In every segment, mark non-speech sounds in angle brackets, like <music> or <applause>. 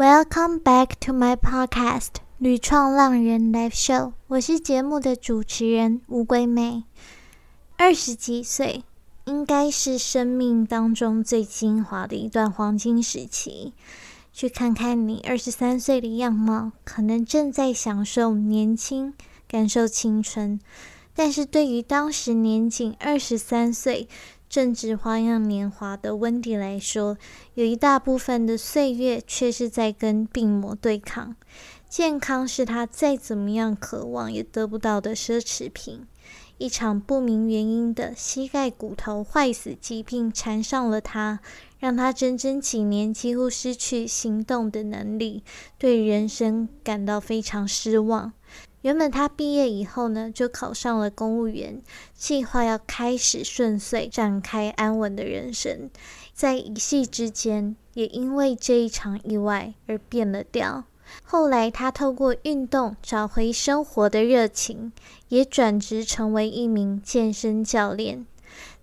Welcome back to my podcast《屡创浪人 Live Show》。我是节目的主持人乌龟妹。二十几岁，应该是生命当中最精华的一段黄金时期。去看看你二十三岁的样貌，可能正在享受年轻，感受青春。但是对于当时年仅二十三岁、正值花样年华的温迪来说，有一大部分的岁月却是在跟病魔对抗。健康是他再怎么样渴望也得不到的奢侈品。一场不明原因的膝盖骨头坏死疾病缠上了他，让他整整几年几乎失去行动的能力，对人生感到非常失望。原本他毕业以后呢，就考上了公务员，计划要开始顺遂展开安稳的人生。在一夕之间，也因为这一场意外而变了调。后来，他透过运动找回生活的热情，也转职成为一名健身教练。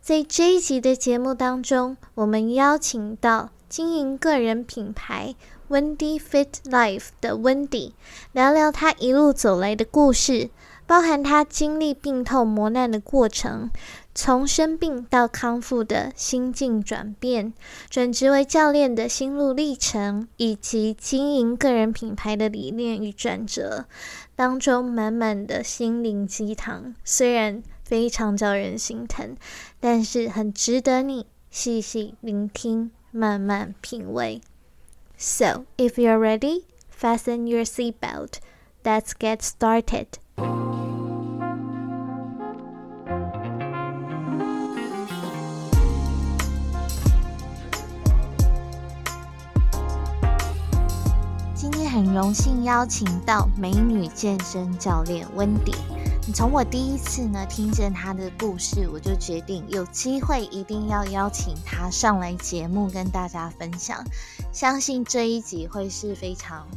在这一集的节目当中，我们邀请到经营个人品牌。Wendy Fit Life 的 Wendy 聊聊她一路走来的故事，包含她经历病痛磨难的过程，从生病到康复的心境转变，转职为教练的心路历程，以及经营个人品牌的理念与转折，当中满满的心灵鸡汤，虽然非常叫人心疼，但是很值得你细细聆听，慢慢品味。So, if you're ready, fasten your seatbelt. Let's get started. 今天很荣幸邀请到美女健身教练温迪。 从我第一次呢听见他的故事，我就决定有机会一定要邀请他上来节目跟大家分享。相信这一集会是非常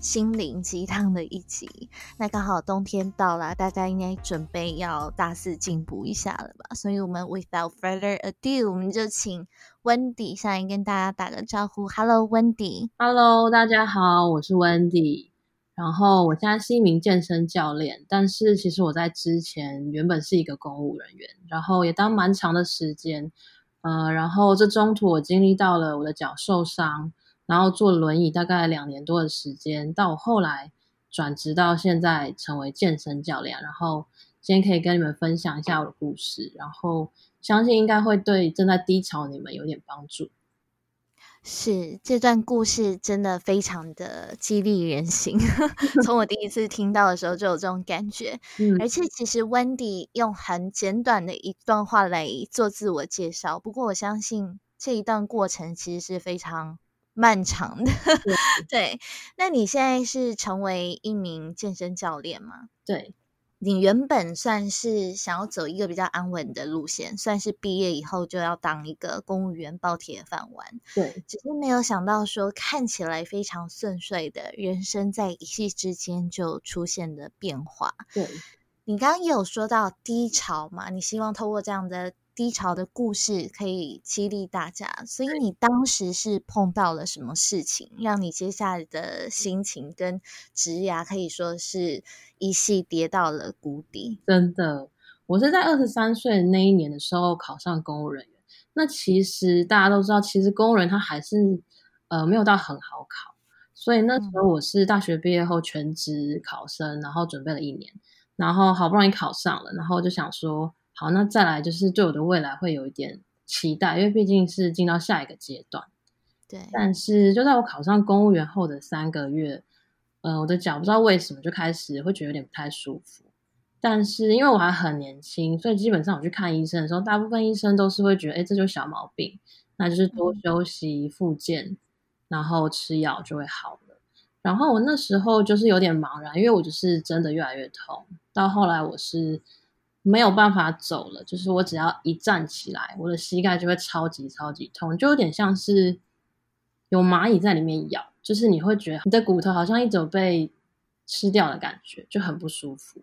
心灵鸡汤的一集。那刚好冬天到了，大家应该准备要大肆进补一下了吧？所以，我们 without further ado，我们就请 Wendy 上来跟大家打个招呼。Hello，Wendy。Hello，大家好，我是 Wendy。然后我现在是一名健身教练，但是其实我在之前原本是一个公务人员，然后也当蛮长的时间，呃，然后这中途我经历到了我的脚受伤，然后坐轮椅大概两年多的时间，到我后来转职到现在成为健身教练，然后今天可以跟你们分享一下我的故事，然后相信应该会对正在低潮你们有点帮助。是这段故事真的非常的激励人心，<laughs> 从我第一次听到的时候就有这种感觉。<laughs> 嗯，而且其实 Wendy 用很简短的一段话来做自我介绍，不过我相信这一段过程其实是非常漫长的。<laughs> 对，那你现在是成为一名健身教练吗？对。你原本算是想要走一个比较安稳的路线，算是毕业以后就要当一个公务员，包铁饭碗。对，只是没有想到说看起来非常顺遂的人生，在一夕之间就出现了变化。对，你刚刚也有说到低潮嘛，你希望透过这样的。低潮的故事可以激励大家，所以你当时是碰到了什么事情，让你接下来的心情跟职涯可以说是一系跌到了谷底？真的，我是在二十三岁那一年的时候考上公务人员。那其实大家都知道，其实公务人他还是呃没有到很好考，所以那时候我是大学毕业后全职考生，然后准备了一年，然后好不容易考上了，然后就想说。好，那再来就是对我的未来会有一点期待，因为毕竟是进到下一个阶段。对，但是就在我考上公务员后的三个月，呃，我的脚不知道为什么就开始会觉得有点不太舒服。但是因为我还很年轻，所以基本上我去看医生的时候，大部分医生都是会觉得，哎，这就是小毛病，那就是多休息、复健，然后吃药就会好了。然后我那时候就是有点茫然，因为我就是真的越来越痛，到后来我是。没有办法走了，就是我只要一站起来，我的膝盖就会超级超级痛，就有点像是有蚂蚁在里面咬，就是你会觉得你的骨头好像一直被吃掉的感觉，就很不舒服。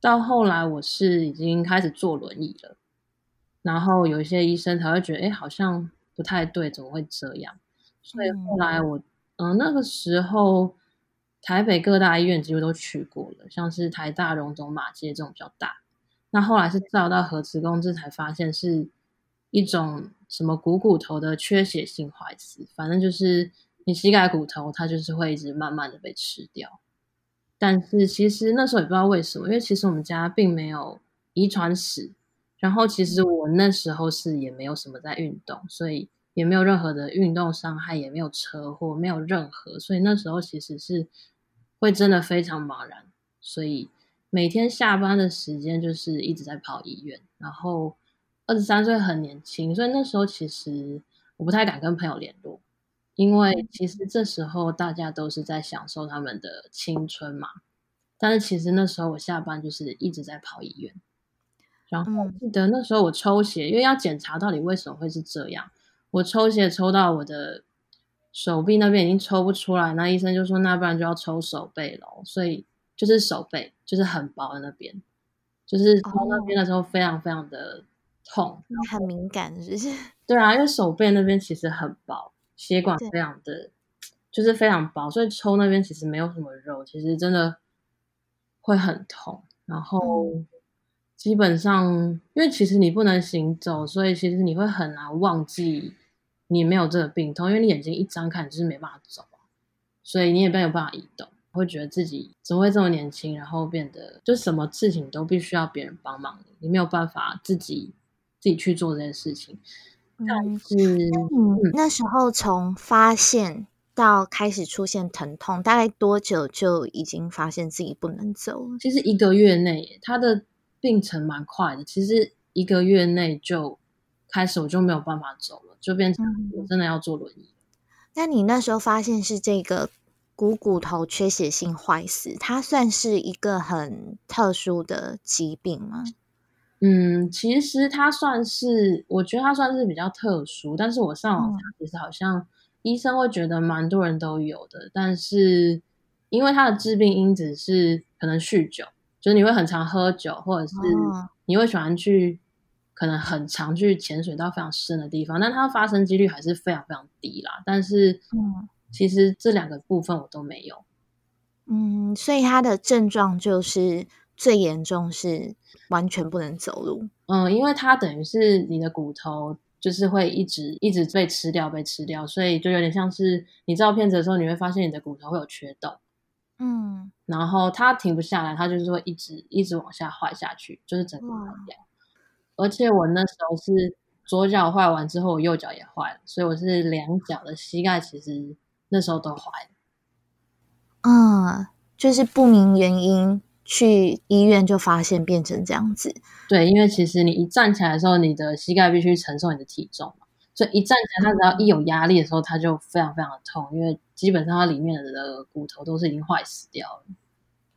到后来我是已经开始坐轮椅了，然后有一些医生才会觉得，哎，好像不太对，怎么会这样？所以后来我嗯，那个时候台北各大医院几乎都去过了，像是台大、荣总、马街这种比较大。那后来是照到核磁共振才发现是一种什么股骨头的缺血性坏死，反正就是你膝盖骨头它就是会一直慢慢的被吃掉。但是其实那时候也不知道为什么，因为其实我们家并没有遗传史，然后其实我那时候是也没有什么在运动，所以也没有任何的运动伤害，也没有车祸，没有任何，所以那时候其实是会真的非常茫然，所以每天下班的时间就是一直在跑医院，然后二十三岁很年轻，所以那时候其实我不太敢跟朋友联络。因为其实这时候大家都是在享受他们的青春嘛，但是其实那时候我下班就是一直在跑医院，然后记得那时候我抽血，因为要检查到底为什么会是这样，我抽血抽到我的手臂那边已经抽不出来，那医生就说那不然就要抽手背喽，所以就是手背就是很薄的那边，就是抽那边的时候非常非常的痛，很敏感，是不是？<laughs> 对啊，因为手背那边其实很薄。血管非常的，就是非常薄，所以抽那边其实没有什么肉，其实真的会很痛。然后基本上，因为其实你不能行走，所以其实你会很难忘记你没有这个病痛，因为你眼睛一张开，你就是没办法走，所以你也没有办法移动，会觉得自己怎么会这么年轻，然后变得就什么事情都必须要别人帮忙，你没有办法自己自己去做这件事情。但是，嗯，那时候从发现到开始出现疼痛，大概多久就已经发现自己不能走了？其实一个月内，他的病程蛮快的。其实一个月内就开始，我就没有办法走了，就变成我真的要坐轮椅。那你那时候发现是这个股骨头缺血性坏死，它算是一个很特殊的疾病吗？嗯，其实它算是，我觉得它算是比较特殊。但是我上网查，其实好像医生会觉得蛮多人都有的。但是因为它的致病因子是可能酗酒，就是你会很常喝酒，或者是你会喜欢去可能很常去潜水到非常深的地方，但它发生几率还是非常非常低啦。但是，嗯，其实这两个部分我都没有。嗯，所以他的症状就是最严重是。完全不能走路，嗯，因为它等于是你的骨头，就是会一直一直被吃掉，被吃掉，所以就有点像是你照片子的时候，你会发现你的骨头会有缺洞，嗯，然后它停不下来，它就是会一直一直往下坏下去，就是整个坏掉。而且我那时候是左脚坏完之后，我右脚也坏了，所以我是两脚的膝盖其实那时候都坏了，嗯，就是不明原因。去医院就发现变成这样子，对，因为其实你一站起来的时候，你的膝盖必须承受你的体重嘛，所以一站起来，它只要一有压力的时候，它就非常非常的痛，因为基本上它里面的骨头都是已经坏死掉了。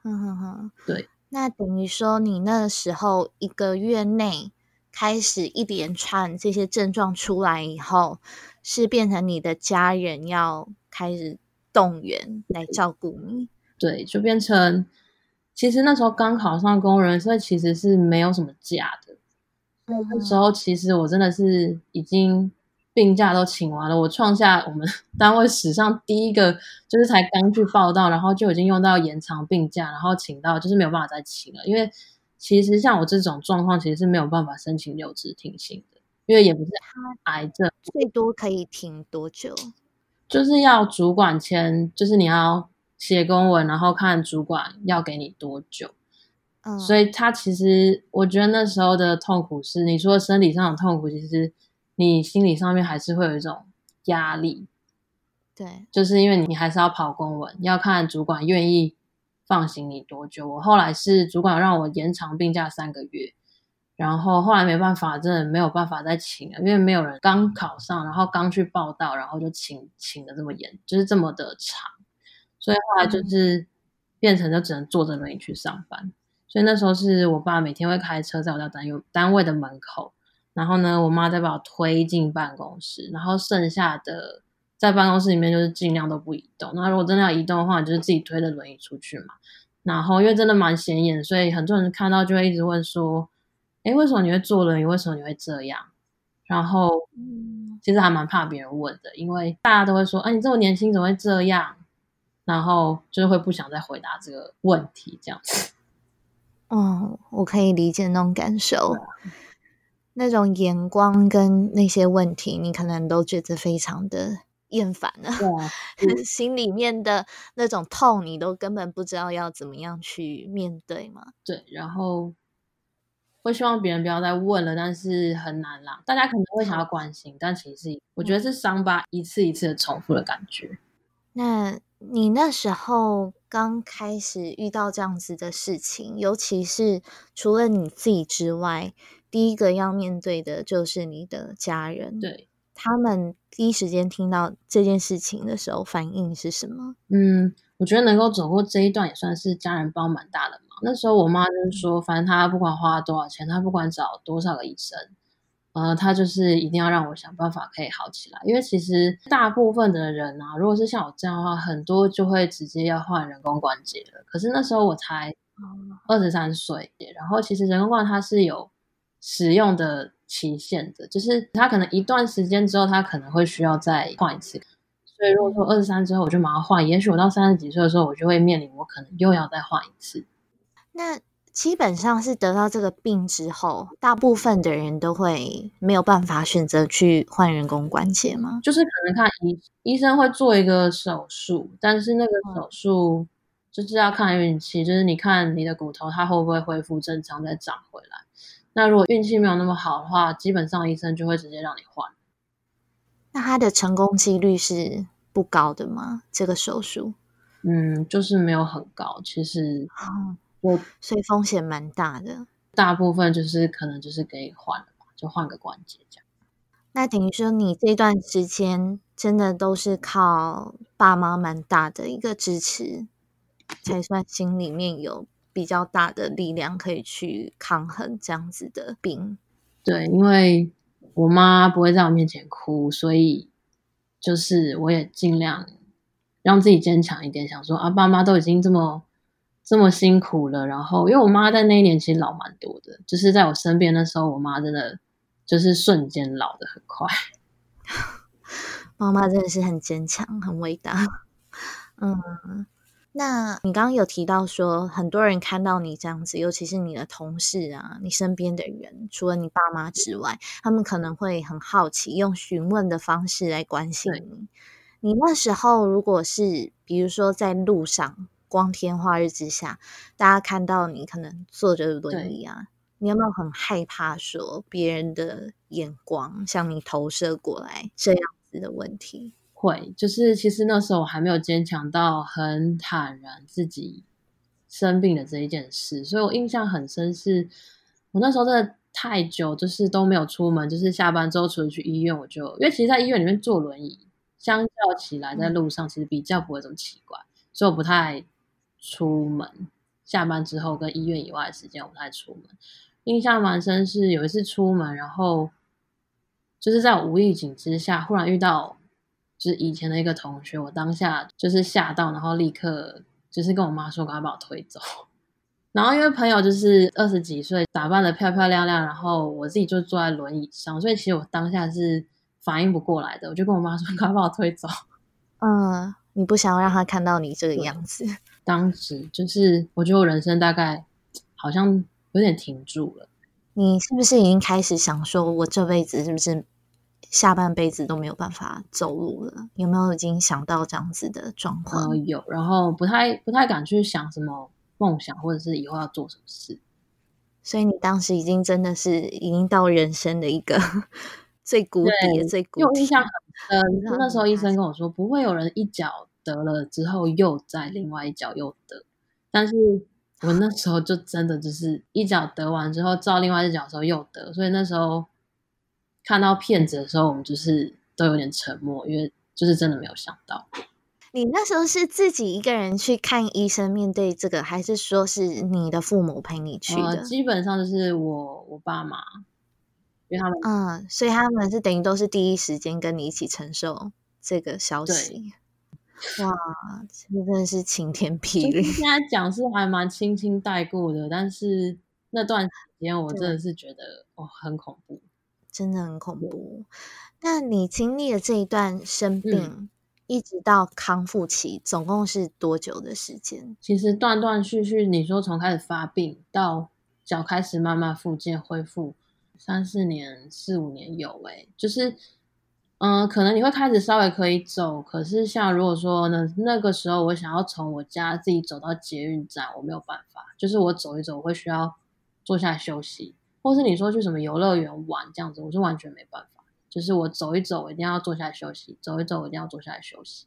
哼哼哼，对，那等于说你那时候一个月内开始一连串这些症状出来以后，是变成你的家人要开始动员来照顾你，对，就变成。其实那时候刚考上工人，所以其实是没有什么假的。那时候其实我真的是已经病假都请完了，我创下我们 <laughs> 单位史上第一个，就是才刚去报道，然后就已经用到延长病假，然后请到就是没有办法再请了。因为其实像我这种状况，其实是没有办法申请留职停薪的，因为也不是癌症，最多可以停多久？就是要主管签，就是你要。写公文，然后看主管要给你多久。嗯，所以他其实，我觉得那时候的痛苦是，你说生理上的痛苦，其实你心理上面还是会有一种压力。对，就是因为你还是要跑公文，要看主管愿意放行你多久。我后来是主管让我延长病假三个月，然后后来没办法，真的没有办法再请了，因为没有人刚考上，然后刚去报道，然后就请请的这么严，就是这么的长。所以后来就是变成就只能坐着轮椅去上班。所以那时候是我爸每天会开车在我家单位单位的门口，然后呢，我妈再把我推进办公室，然后剩下的在办公室里面就是尽量都不移动。那如果真的要移动的话，就是自己推着轮椅出去嘛。然后因为真的蛮显眼，所以很多人看到就会一直问说：“哎，为什么你会做轮椅？为什么你会这样？”然后其实还蛮怕别人问的，因为大家都会说：“哎，你这么年轻怎么会这样？”然后就是会不想再回答这个问题，这样子。哦，我可以理解那种感受，那种眼光跟那些问题，你可能都觉得非常的厌烦了。<laughs> 对，心里面的那种痛，你都根本不知道要怎么样去面对嘛。对，然后会希望别人不要再问了，但是很难啦。大家可能会想要关心，但其实我觉得是伤疤一次一次的重复的感觉。那你那时候刚开始遇到这样子的事情，尤其是除了你自己之外，第一个要面对的就是你的家人。对，他们第一时间听到这件事情的时候，反应是什么？嗯，我觉得能够走过这一段，也算是家人帮蛮大的忙。那时候我妈就是说，反正她不管花多少钱，她不管找多少个医生。呃，她就是一定要让我想办法可以好起来，因为其实大部分的人啊，如果是像我这样的话，很多就会直接要换人工关节了。可是那时候我才二十三岁，然后其实人工关节它是有使用的期限的，就是它可能一段时间之后，它可能会需要再换一次。所以如果说二十三之后我就马上换，也许我到三十几岁的时候，我就会面临我可能又要再换一次。那。基本上是得到这个病之后，大部分的人都会没有办法选择去换人工关节吗？就是可能看医医生会做一个手术，但是那个手术就是要看运气，就是你看你的骨头它会不会恢复正常再长回来。那如果运气没有那么好的话，基本上医生就会直接让你换。那它的成功几率是不高的吗？这个手术？嗯，就是没有很高，其实。我所以风险蛮大的，大部分就是可能就是可以换了嘛，就换个关节这样。那等于说你这段时间真的都是靠爸妈蛮大的一个支持，才算心里面有比较大的力量可以去抗衡这样子的病。对，因为我妈不会在我面前哭，所以就是我也尽量让自己坚强一点，想说啊，爸妈都已经这么。这么辛苦了，然后因为我妈在那一年其实老蛮多的，就是在我身边的时候，我妈真的就是瞬间老的很快。<laughs> 妈妈真的是很坚强，很伟大。<laughs> 嗯，那你刚刚有提到说，很多人看到你这样子，尤其是你的同事啊，你身边的人，除了你爸妈之外，他们可能会很好奇，用询问的方式来关心你。你那时候如果是，比如说在路上。光天化日之下，大家看到你可能坐着轮椅啊，你有没有很害怕说别人的眼光向你投射过来这样子的问题？会，就是其实那时候我还没有坚强到很坦然自己生病的这一件事，所以我印象很深，是我那时候真的太久就是都没有出门，就是下班之后除了去医院，我就因为其实，在医院里面坐轮椅，相较起来在路上其实比较不会这么奇怪，所以我不太。出门下班之后跟医院以外的时间我不太出门。印象蛮深是有一次出门，然后就是在无意景之下，忽然遇到就是以前的一个同学，我当下就是吓到，然后立刻就是跟我妈说，赶快把我推走。然后因为朋友就是二十几岁，打扮的漂漂亮亮，然后我自己就坐在轮椅上，所以其实我当下是反应不过来的，我就跟我妈说，<laughs> 赶快把我推走。嗯，你不想要让他看到你这个样子。<laughs> 当时就是，我觉得我人生大概好像有点停住了。你是不是已经开始想说，我这辈子是不是下半辈子都没有办法走路了？有没有已经想到这样子的状况？有，然后不太不太敢去想什么梦想，或者是以后要做什么事。所以你当时已经真的是已经到人生的一个 <laughs> 最谷底、最谷底。印象很深，那时候医生跟我说，不会有人一脚。得了之后又在另外一脚又得，但是我那时候就真的就是一脚得完之后照另外一脚的时候又得，所以那时候看到骗子的时候，我们就是都有点沉默，因为就是真的没有想到。你那时候是自己一个人去看医生面对这个，还是说是你的父母陪你去的？基本上就是我我爸妈，因为他们嗯，所以他们是等于都是第一时间跟你一起承受这个消息。哇，这真的是晴天霹雳！现在讲是还蛮轻轻带过的，但是那段时间我真的是觉得哦很恐怖。真的很恐怖。那你经历了这一段生病，一直到康复期，总共是多久的时间？其实断断续续，你说从开始发病到脚开始慢慢复健恢复，三四年、四五年有诶，就是。嗯，可能你会开始稍微可以走，可是像如果说呢，那个时候我想要从我家自己走到捷运站，我没有办法，就是我走一走，我会需要坐下休息，或是你说去什么游乐园玩这样子，我是完全没办法，就是我走一走，我一定要坐下来休息，走一走，我一定要坐下来休息。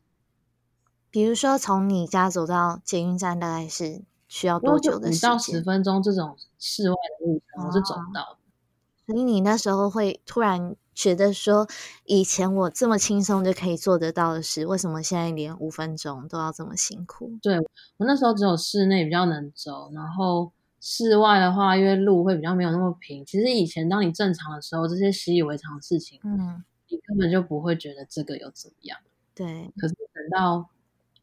比如说从你家走到捷运站，大概是需要多久的时间？五到十分钟这种室外的路程，我是走不到的。所以你那时候会突然。觉得说以前我这么轻松就可以做得到的事，为什么现在连五分钟都要这么辛苦？对我那时候只有室内比较能走，然后室外的话，因为路会比较没有那么平。其实以前当你正常的时候，这些习以为常的事情，嗯，你根本就不会觉得这个有怎么样。对。可是等到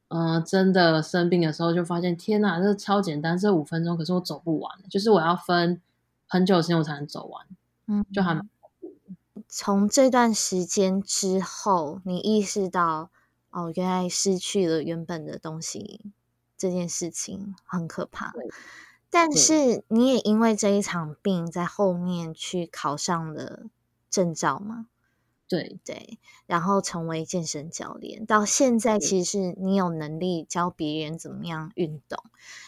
嗯真的生病的时候，就发现天哪，这超简单，这五分钟，可是我走不完，就是我要分很久时间我才能走完。嗯，就还。从这段时间之后，你意识到哦，原来失去了原本的东西这件事情很可怕。但是你也因为这一场病，在后面去考上了证照吗？对对，然后成为健身教练，到现在其实是你有能力教别人怎么样运动。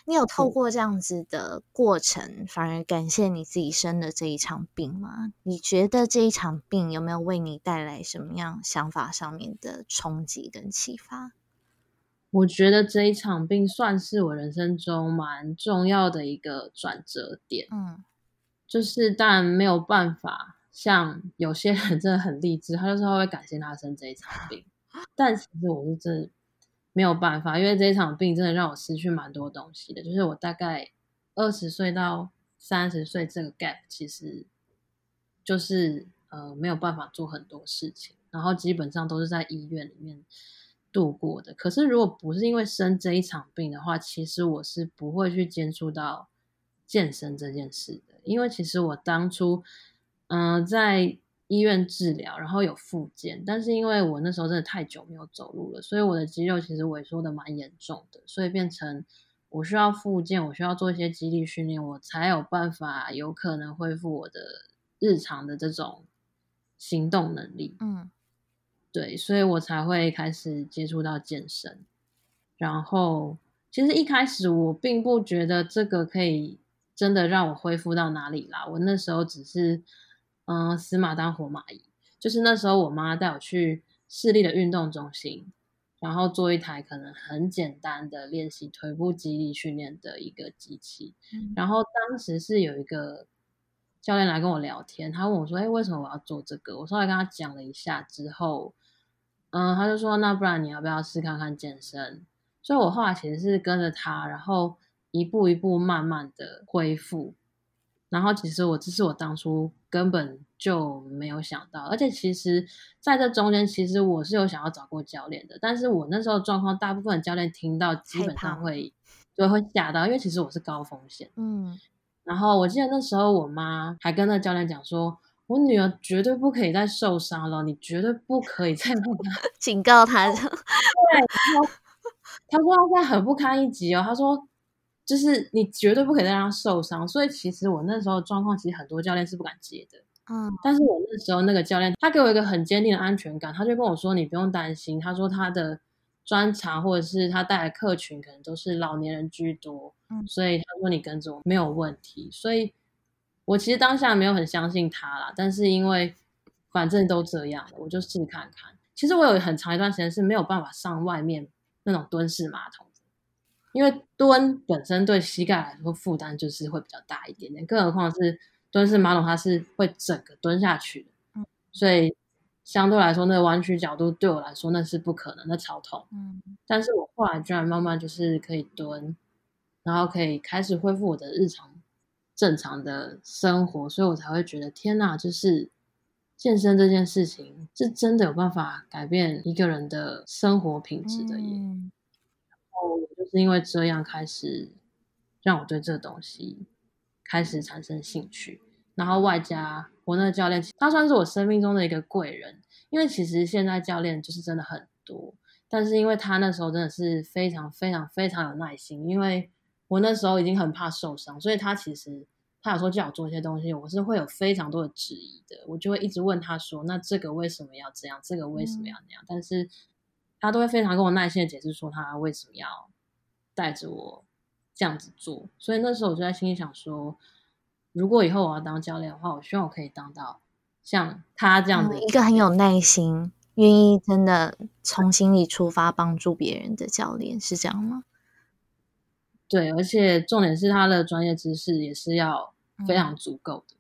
你有透过这样子的过程，反而感谢你自己生的这一场病吗？你觉得这一场病有没有为你带来什么样想法上面的冲击跟启发？我觉得这一场病算是我人生中蛮重要的一个转折点。嗯，就是但没有办法。像有些人真的很励志，他就说会感谢他生这一场 <laughs> 病，但其实我是真没有办法，因为这一场病真的让我失去蛮多东西的。就是我大概二十岁到三十岁这个 gap，其实就是呃没有办法做很多事情，然后基本上都是在医院里面度过的。可是如果不是因为生这一场病的话，其实我是不会去接触到健身这件事的，因为其实我当初。嗯，在医院治疗，然后有复健，但是因为我那时候真的太久没有走路了，所以我的肌肉其实萎缩的蛮严重的，所以变成我需要复健，我需要做一些肌力训练，我才有办法有可能恢复我的日常的这种行动能力。嗯，对，所以我才会开始接触到健身。然后，其实一开始我并不觉得这个可以真的让我恢复到哪里啦，我那时候只是。嗯，死马当活马医，就是那时候我妈带我去市立的运动中心，然后做一台可能很简单的练习腿部肌力训练的一个机器。然后当时是有一个教练来跟我聊天，他问我说：“哎，为什么我要做这个？”我稍微跟他讲了一下之后，嗯，他就说：“那不然你要不要试看看健身？”所以，我后来其实是跟着他，然后一步一步慢慢的恢复。然后其实我这是我当初根本就没有想到，而且其实在这中间，其实我是有想要找过教练的，但是我那时候状况，大部分教练听到基本上会就会吓到，因为其实我是高风险。嗯。然后我记得那时候我妈还跟那教练讲说：“我女儿绝对不可以再受伤了，你绝对不可以再让她 <laughs> 警告她。”对。然后他说他现在很不堪一击哦，他说。就是你绝对不可以再让他受伤，所以其实我那时候状况，其实很多教练是不敢接的。嗯，但是我那时候那个教练，他给我一个很坚定的安全感，他就跟我说：“你不用担心。”他说他的专长或者是他带来客群可能都是老年人居多，嗯，所以他说你跟着我没有问题。所以我其实当下没有很相信他啦，但是因为反正都这样了，我就试看看。其实我有很长一段时间是没有办法上外面那种蹲式马桶。因为蹲本身对膝盖来说负担就是会比较大一点点，更何况是蹲式马桶，它是会整个蹲下去的，所以相对来说那个弯曲角度对我来说那是不可能，那超痛。嗯，但是我后来居然慢慢就是可以蹲，然后可以开始恢复我的日常正常的生活，所以我才会觉得天哪，就是健身这件事情是真的有办法改变一个人的生活品质的耶。是因为这样开始让我对这个东西开始产生兴趣，然后外加我那个教练，他算是我生命中的一个贵人。因为其实现在教练就是真的很多，但是因为他那时候真的是非常非常非常有耐心，因为我那时候已经很怕受伤，所以他其实他有时候叫我做一些东西，我是会有非常多的质疑的，我就会一直问他说：“那这个为什么要这样？这个为什么要那样？”但是他都会非常跟我耐心的解释说他为什么要带着我这样子做。所以那时候我就在心里想说，如果以后我要当教练的话，我希望我可以当到。像他这样的一个很有耐心、愿意真的从心里出发帮助别人的教练，是这样吗？对，而且重点是他的专业知识也是要非常足够的。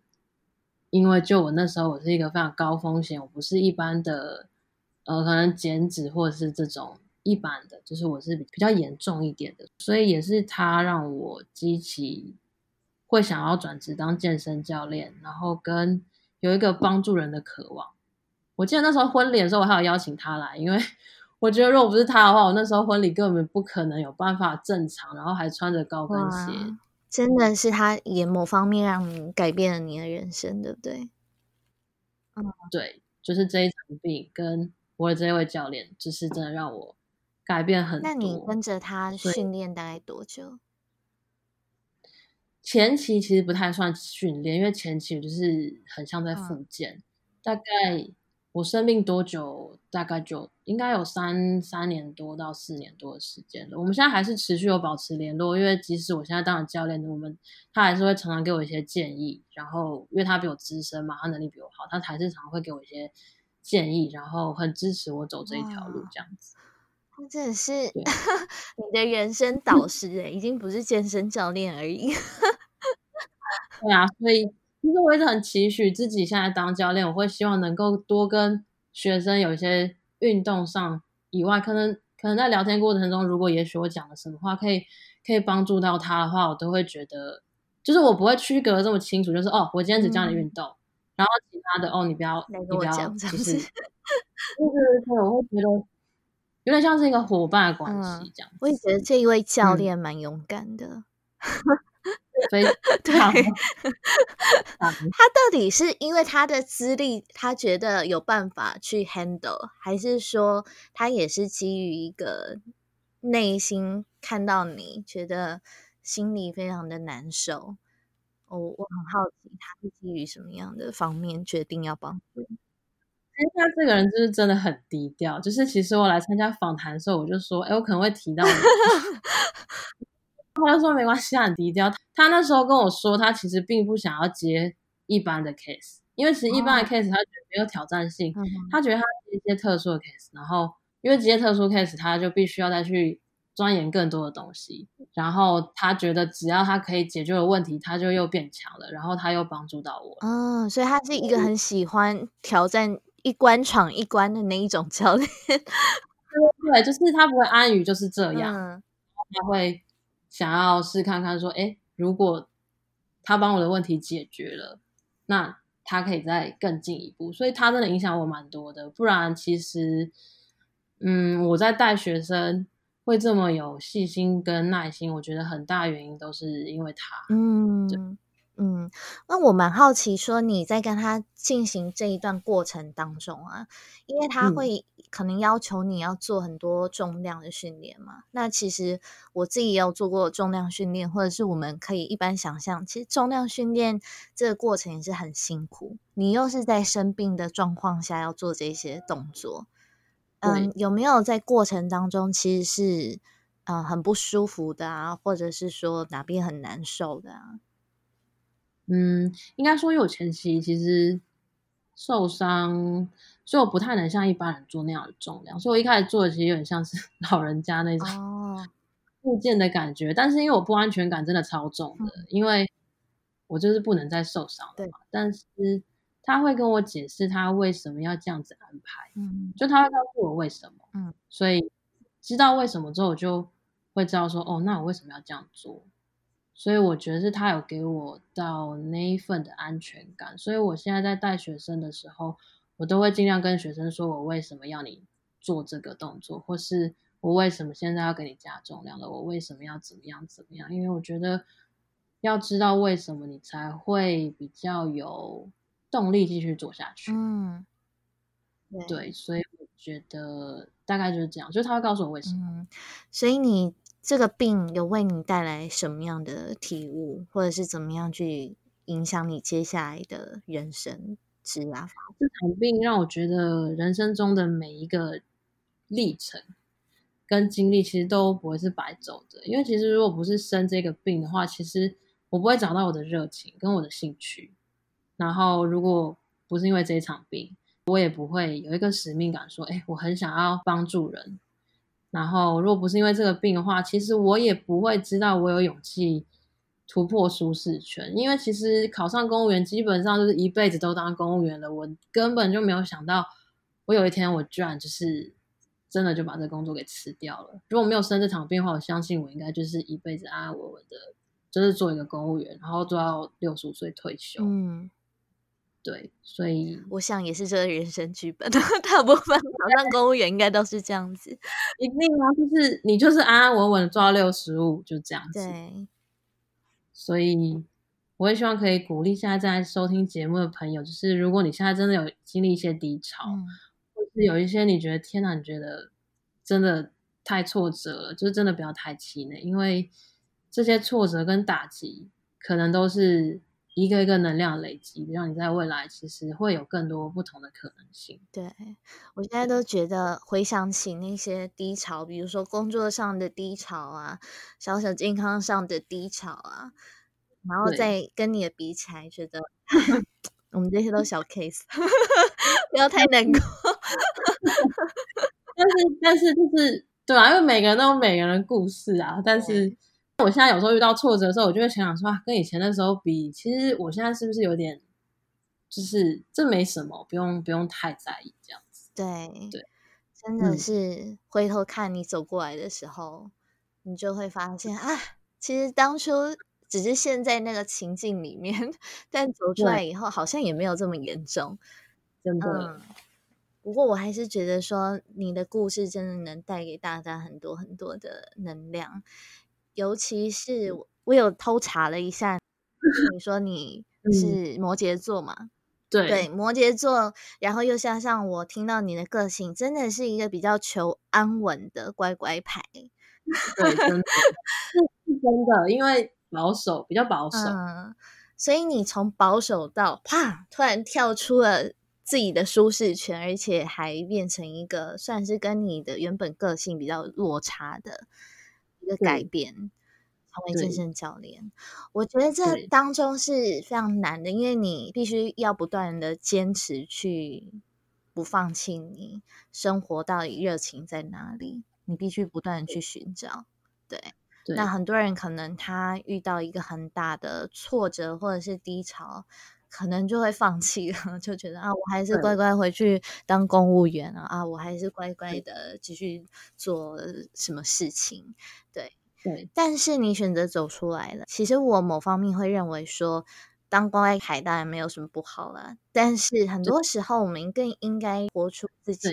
因为就我那时候，我是一个非常高风险，我不是一般的，呃，可能减脂或者是这种一般的，就是我是比较严重一点的，所以也是他让我激起会想要转职当健身教练，然后跟。有一个帮助人的渴望。我记得那时候婚礼的时候，我还有邀请他来，因为 <laughs> 我觉得如果不是他的话，我那时候婚礼根本不可能有办法正常，然后还穿着高跟鞋。真的是他也某方面让你改变了你的人生，对不对？嗯，<laughs> 对，就是这一场病跟我的这位教练，就是真的让我改变很多。那你跟着他训练大概多久？前期其实不太算训练，因为前期就是很像在复健。大概我生病多久？大概就应该有三三年多到四年多的时间了。我们现在还是持续有保持联络，因为即使我现在当了教练，我们他还是会常常给我一些建议。然后因为他比我资深嘛，他能力比我好，他还是常常会给我一些建议，然后很支持我走这一条路这样子。他真的是 <laughs> 你的人生导师哎，已经不是健身教练而已。<laughs> 对啊，所以其实我一直很期许自己现在当教练，我会希望能够多跟学生有一些运动上以外，可能可能在聊天过程中，如果也许我讲了什么话可以可以帮助到他的话，我都会觉得，就是我不会区隔这么清楚，就是哦，我今天只教你运动，然后其他的哦，你不要你不要，就是就是对，我会觉得。有点像是一个伙伴关系这样，我也觉得这一位教练蛮勇敢的。<laughs> 对，他到底是因为他的资历，他觉得有办法去 handle，还是说他也是基于一个内心看到你觉得心里非常的难受？我我很好奇，他是基于什么样的方面决定要帮助？他这个人就是真的很低调，就是其实我来参加访谈的时候，我就说，哎，我可能会提到你，<laughs> 他就说没关系，很低调。他那时候跟我说，他其实并不想要接一般的 case，因为其实一般的 case 他觉得没有挑战性，他觉得他接一些特殊的 case，然后因为接特殊 case，他就必须要再去钻研更多的东西，然后他觉得只要他可以解决的问题，他就又变强了，然后他又帮助到我。嗯，所以他是一个很喜欢挑战。一关闯一关的那一种教练，对，就是他不会安于就是这样，他会想要试看看说，哎，如果他帮我的问题解决了，那他可以再更进一步，所以他真的影响我蛮多的。不然其实，嗯，我在带学生会这么有细心跟耐心，我觉得很大原因都是因为他，嗯。嗯，那我蛮好奇，说你在跟他进行这一段过程当中啊，因为他会可能要求你要做很多重量的训练嘛。那其实我自己也有做过重量训练，或者是我们可以一般想象，其实重量训练这个过程也是很辛苦。你又是在生病的状况下要做这些动作，嗯，有没有在过程当中其实是嗯很不舒服的啊，或者是说哪边很难受的啊？嗯，应该说，因为我前期其实受伤，所以我不太能像一般人做那样的重量，所以我一开始做的其实有点像是 <laughs> 老人家那种 <laughs> 物件的感觉。但是因为我不安全感真的超重的，因为我就是不能再受伤了嘛。但是他会跟我解释他为什么要这样子安排，嗯，就他会告诉我为什么，嗯，所以知道为什么之后，我就会知道说，哦，那我为什么要这样做？所以我觉得是他有给我到那一份的安全感，所以我现在在带学生的时候，我都会尽量跟学生说，我为什么要你做这个动作，或是我为什么现在要给你加重量了，我为什么要怎么样怎么样？因为我觉得要知道为什么，你才会比较有动力继续做下去。嗯，对，所以我觉得大概就是这样，就是他会告诉我为什么。嗯，所以你这个病有为你带来什么样的体悟，或者是怎么样去影响你接下来的人生之啊？这场病让我觉得人生中的每一个历程跟经历，其实都不会是白走的。因为其实如果不是生这个病的话，其实我不会找到我的热情跟我的兴趣。然后如果不是因为这一场病，我也不会有一个使命感，说，哎，我很想要帮助人。然后，如果不是因为这个病的话，其实我也不会知道我有勇气突破舒适圈。因为其实考上公务员，基本上就是一辈子都当公务员了。我根本就没有想到，我有一天我居然就是真的就把这工作给辞掉了。如果没有生这场病的话，我相信我应该就是一辈子安安稳稳的，就是做一个公务员，然后做到六十五岁退休。嗯。对，所以我想也是这个人生剧本，<laughs> 大部分考上公务员应该都是这样子。一定啊，就是你就是安安稳稳做到六十五，就这样子。对，所以我也希望可以鼓励现在在收听节目的朋友，就是如果你现在真的有经历一些低潮，或是有一些你觉得天哪，你觉得真的太挫折了，就是真的不要太气馁，因为这些挫折跟打击可能都是。一个一个能量累积，让你在未来其实会有更多不同的可能性。对我现在都觉得回想起那些低潮，比如说工作上的低潮啊，小小健康上的低潮啊，然后再跟你的比起来，觉得 <laughs> 我们这些都小 case，<laughs> 不要太难过。<laughs> 但是，但是就是对啊，因为每个人都有每个人的故事啊，但是。我现在有时候遇到挫折的时候，我就会想想说，跟以前的时候比，其实我现在是不是有点，就是这没什么，不用不用太在意这样子。对对，真的是回头看你走过来的时候，你就会发现啊，其实当初只是陷在那个情境里面，<laughs> 但走出来以后，好像也没有这么严重。真的。不过我还是觉得说，你的故事真的能带给大家很多很多的能量。尤其是我有偷查了一下，你说你 <laughs> 是摩羯座嘛？对对，摩羯座，然后又加上我听到你的个性，真的是一个比较求安稳的乖乖牌。<laughs> 对，真的，是真的，因为保守，比较保守。嗯，所以你从保守到啪，突然跳出了自己的舒适圈，而且还变成一个算是跟你的原本个性比较落差的。的改变，成为健身教练，我觉得这当中是非常难的，因为你必须要不断的坚持去不放弃你生活到底热情在哪里，你必须不断的去寻找。对，那很多人可能他遇到一个很大的挫折或者是低潮。可能就会放弃了，<laughs> 就觉得啊，我还是乖乖回去当公务员啊，啊，我还是乖乖的继续做什么事情，对对。但是你选择走出来了，其实我某方面会认为说，当乖乖牌当然没有什么不好了，但是很多时候我们更应该活出自己。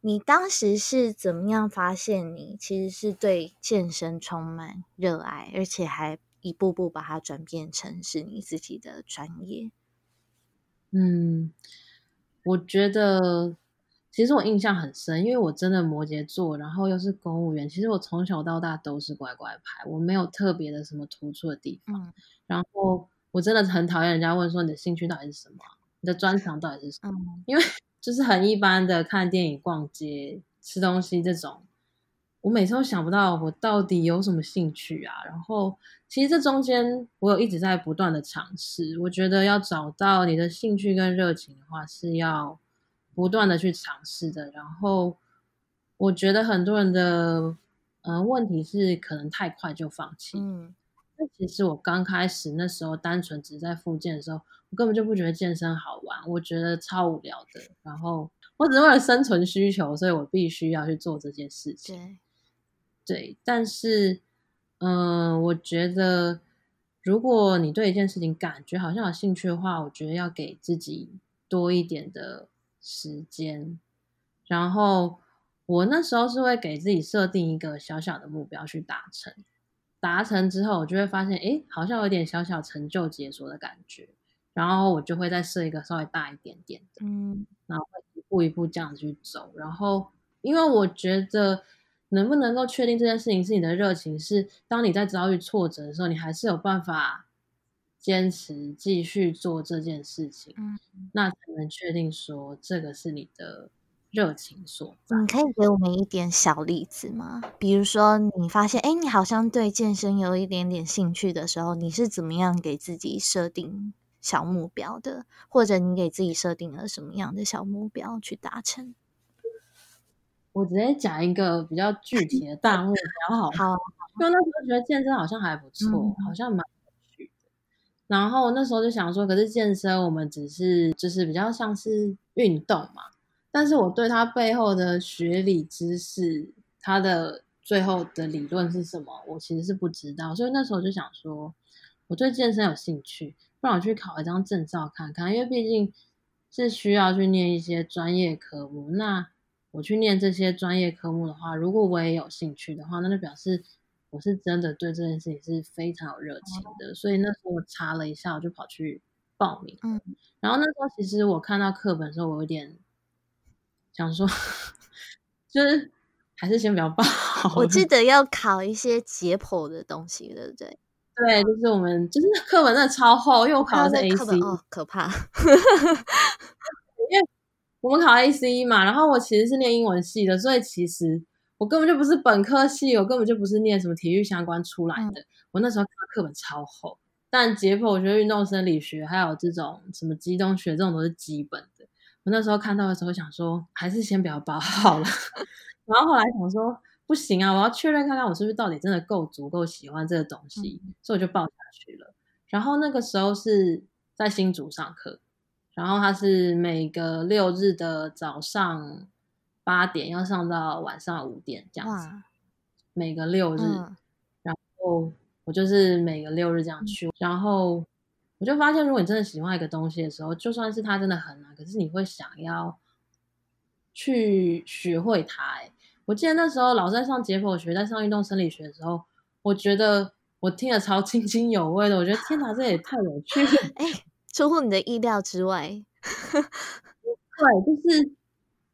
你当时是怎么样发现你其实是对健身充满热爱，而且还一步步把它转变成是你自己的专业？嗯，我觉得其实我印象很深，因为我真的摩羯座，然后又是公务员。其实我从小到大都是乖乖牌，我没有特别的什么突出的地方。然后我真的很讨厌人家问说你的兴趣到底是什么，你的专长到底是什么？因为 <laughs> 就是很一般的看电影、逛街、吃东西这种。我每次都想不到我到底有什么兴趣啊！然后其实这中间我有一直在不断的尝试。我觉得要找到你的兴趣跟热情的话，是要不断的去尝试的。然后我觉得很多人的嗯问题是可能太快就放弃。嗯，那其实我刚开始那时候单纯只在复健的时候，我根本就不觉得健身好玩，我觉得超无聊的。然后我只是为了生存需求，所以我必须要去做这件事情。对，但是，嗯，我觉得，如果你对一件事情感觉好像有兴趣的话，我觉得要给自己多一点的时间。然后，我那时候是会给自己设定一个小小的目标去达成，达成之后，我就会发现，哎，好像有点小小成就解锁的感觉。然后我就会再设一个稍微大一点点的，嗯然后一步一步这样子去走。然后，因为我觉得能不能够确定这件事情是你的热情，是当你在遭遇挫折的时候，你还是有办法坚持继续做这件事情，嗯，那才能确定说这个是你的热情所在。你可以给我们一点小例子吗？比如说，你发现，哎，你好像对健身有一点点兴趣的时候，你是怎么样给自己设定小目标的？或者你给自己设定了什么样的小目标去达成？我直接讲一个比较具 <laughs> 体的大目标好了，好，因为那时候觉得健身好像还不错，嗯好像蛮有趣的。然后那时候就想说，可是健身我们只是就是比较像是运动嘛，但是我对它背后的学理知识，它的最后的理论是什么，我其实是不知道。所以那时候就想说，我对健身有兴趣，不然我去考一张证照看看，因为毕竟是需要去念一些专业科目。那我去念这些专业科目的话，如果我也有兴趣的话，那就表示我是真的对这件事情是非常有热情的。所以那时候我查了一下，我就跑去报名。嗯，然后那时候其实我看到课本的时候，我有点想说，<laughs> 就是还是先不要报。我记得要考一些解剖的东西，对不对？对，就是我们就是课本真的超厚，因为我考的是还有那 AC，课本哦，可怕。<laughs> 我们考 AC 嘛，然后我其实是念英文系的，所以其实我根本就不是本科系，我根本就不是念什么体育相关出来的。我那时候看课本超厚，但解剖学、运动生理学还有这种什么机动学这种都是基本的。我那时候看到的时候想说，还是先不要报好了。<laughs> 然后后来想说，不行啊，我要确认看看我是不是到底真的够足够喜欢这个东西，所以我就报下去了。然后那个时候是在新竹上课。然后它是每个六日的早上八点要上到晚上五点这样子，每个六日。嗯然后我就是每个六日这样去，然后我就发现，如果你真的喜欢一个东西的时候，就算是它真的很难，可是你会想要去学会它、欸。我记得那时候老师在上解剖学，在上运动生理学的时候，我觉得我听得超 <laughs> 津津有味的。我觉得天哪，这也太有趣了。哎，出乎你的意料之外。<laughs> 对，就是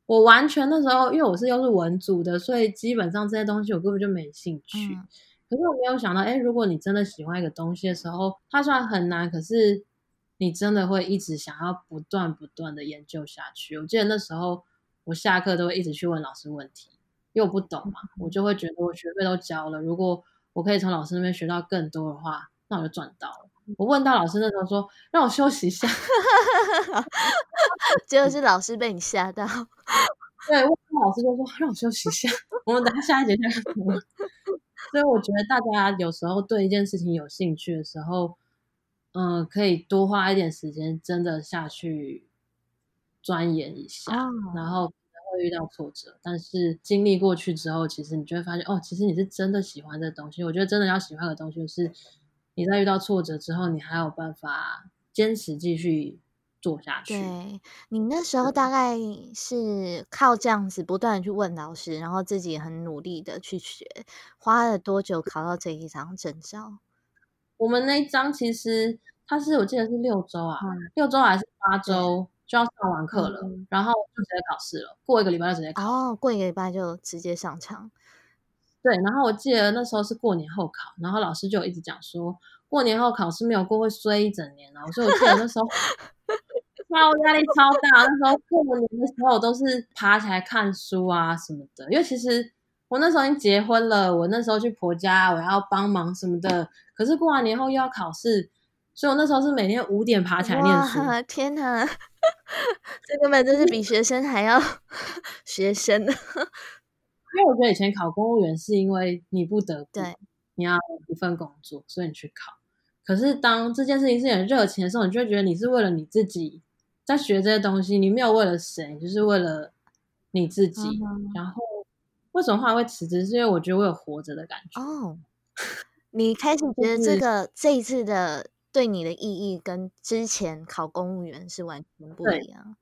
我完全那时候，因为我是又是文组的，所以基本上这些东西我根本就没兴趣。嗯可是我没有想到，哎，如果你真的喜欢一个东西的时候，它虽然很难，可是你真的会一直想要不断不断的研究下去。我记得那时候我下课都会一直去问老师问题，因为我不懂嘛，我就会觉得我学费都交了，如果我可以从老师那边学到更多的话，那我就赚到了。我问到老师那时候说，让我休息一下。<laughs> 结果是老师被你吓到。<laughs> 对，问老师就说让我休息一下，我们等下下一节再看什么。<laughs> 所以我觉得大家有时候对一件事情有兴趣的时候，嗯、可以多花一点时间，真的下去钻研一下，哦然后会遇到挫折，但是经历过去之后，其实你就会发现，哦，其实你是真的喜欢这东西。我觉得真的要喜欢的东西，就是你在遇到挫折之后，你还有办法坚持继续做下去。对你那时候大概是靠这样子不断的去问老师，然后自己很努力的去学，花了多久考到这一张证照？我们那一张其实它是我记得是六周啊，嗯六周还是八周就要上完课了，嗯然后就直接考试了，过一个礼拜就直接考。哦，过一个礼拜就直接上场。对，然后我记得那时候是过年后考，然后老师就一直讲说，过年后考试没有过会衰一整年哦，所以我记得那时候 <laughs> 超压力超大，那时候过年的时候我都是爬起来看书啊什么的，因为其实我那时候已经结婚了，我那时候去婆家我要帮忙什么的，可是过完年后又要考试，所以我那时候是每天五点爬起来念书。天哪，<laughs> 这根本就是比学生还要 <laughs> 学生的。因为我觉得以前考公务员是因为你不得不，对，你要一份工作，所以你去考。可是当这件事情是你很热情的时候，你就会觉得你是为了你自己在学这些东西，你没有为了谁，就是为了你自己。嗯然后为什么后来会辞职？是因为我觉得我有活着的感觉。哦，<laughs> 你开始觉得这个这一次的对你的意义跟之前考公务员是完全不一样。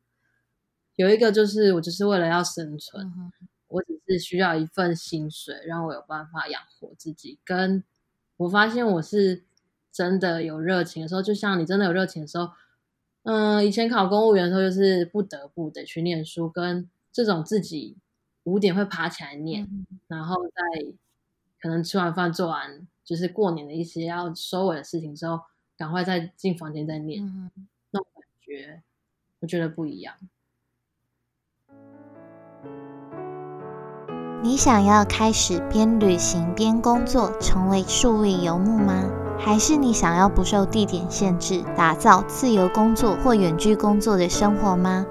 有一个就是我只是为了要生存，我只是需要一份薪水，让我有办法养活自己。跟我发现我是真的有热情的时候，就像你真的有热情的时候，嗯，以前考公务员的时候，就是不得不得去念书，跟这种自己五点会爬起来念，然后再可能吃完饭做完，就是过年的一些要收尾的事情之后，赶快再进房间再念，那种感觉，我觉得不一样。你想要开始边旅行边工作，成为数位游牧吗？还是你想要不受地点限制，打造自由工作或远距工作的生活吗？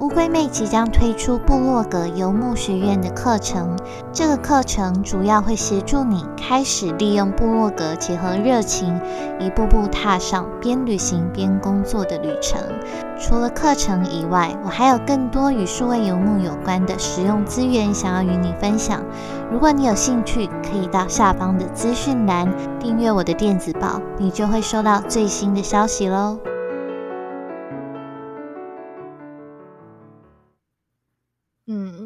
乌龟妹即将推出部落格游牧学院的课程，这个课程主要会协助你开始利用部落格结合热情，一步步踏上边旅行边工作的旅程。除了课程以外，我还有更多与数位游牧有关的实用资源想要与你分享。如果你有兴趣，可以到下方的资讯栏订阅我的电子报，你就会收到最新的消息喽。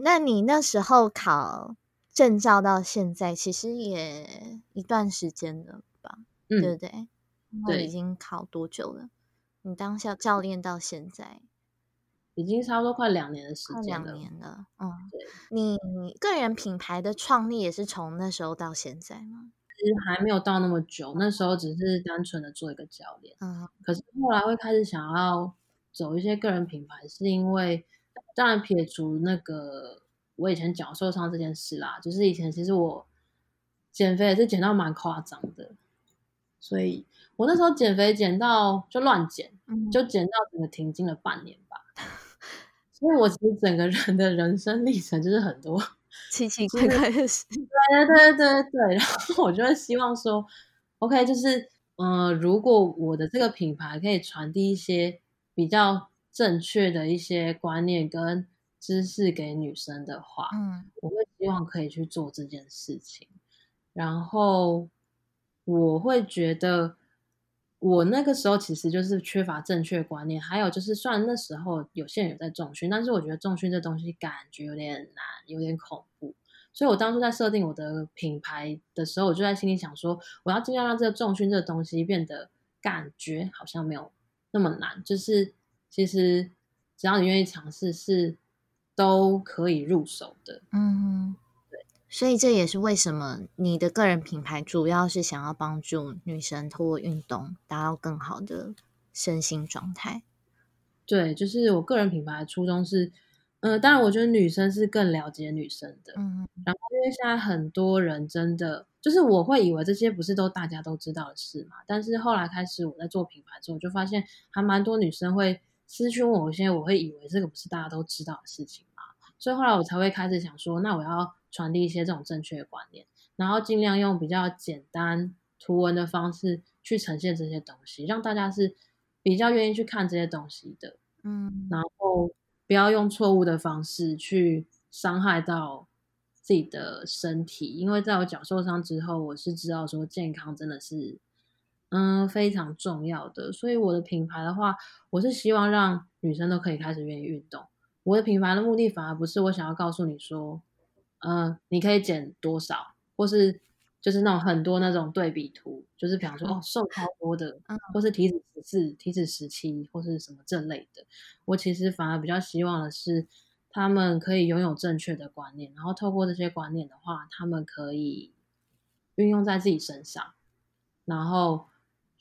那你那时候考证照到现在，其实也一段时间了吧？嗯，对不对？对，已经考多久了？你当下教练到现在已经差不多快两年的时间了。两年了，嗯，对。你个人品牌的创立也是从那时候到现在吗？其实还没有到那么久，那时候只是单纯的做一个教练。嗯，可是后来会开始想要走一些个人品牌，是因为。当然，撇除那个我以前脚受伤这件事啦，就是以前其实我减肥也是减到蛮夸张的，所以我那时候减肥减到就乱减，就减到整个停经了半年吧。所以我其实整个人的人生历程就是很多 <laughs> 奇奇怪怪的事。<laughs> 对对对对对，然后我就会希望说，OK，就是嗯，如果我的这个品牌可以传递一些比较。正确的一些观念跟知识给女生的话，嗯，我会希望可以去做这件事情。然后我会觉得，我那个时候其实就是缺乏正确观念，还有就是，虽然那时候有些人有在重训，但是我觉得重训这东西感觉有点难，有点恐怖。所以我当初在设定我的品牌的时候，我就在心里想说，我要尽量让这个重训这个东西变得感觉好像没有那么难，就是。其实只要你愿意尝试，是都可以入手的。嗯，对。所以这也是为什么你的个人品牌主要是想要帮助女生通过运动达到更好的身心状态。对，就是我个人品牌的初衷是，嗯，当然我觉得女生是更了解女生的。嗯。然后因为现在很多人真的就是我会以为这些不是都大家都知道的事嘛，但是后来开始我在做品牌之后，就发现还蛮多女生会。私讯问我现在，我会以为这个不是大家都知道的事情嘛，所以后来我才会开始想说，那我要传递一些这种正确的观念，然后尽量用比较简单图文的方式去呈现这些东西，让大家是比较愿意去看这些东西的，嗯，然后不要用错误的方式去伤害到自己的身体，因为在我脚受伤之后，我是知道说健康真的是。嗯，非常重要的。所以我的品牌的话，我是希望让女生都可以开始愿意运动。我的品牌的目的反而不是我想要告诉你说，嗯，你可以减多少，或是就是那种很多那种对比图，就是比方说哦，瘦超多的，或是体脂十四、体脂十七，或是什么这类的。我其实反而比较希望的是，他们可以拥有正确的观念，然后透过这些观念的话，他们可以运用在自己身上，然后。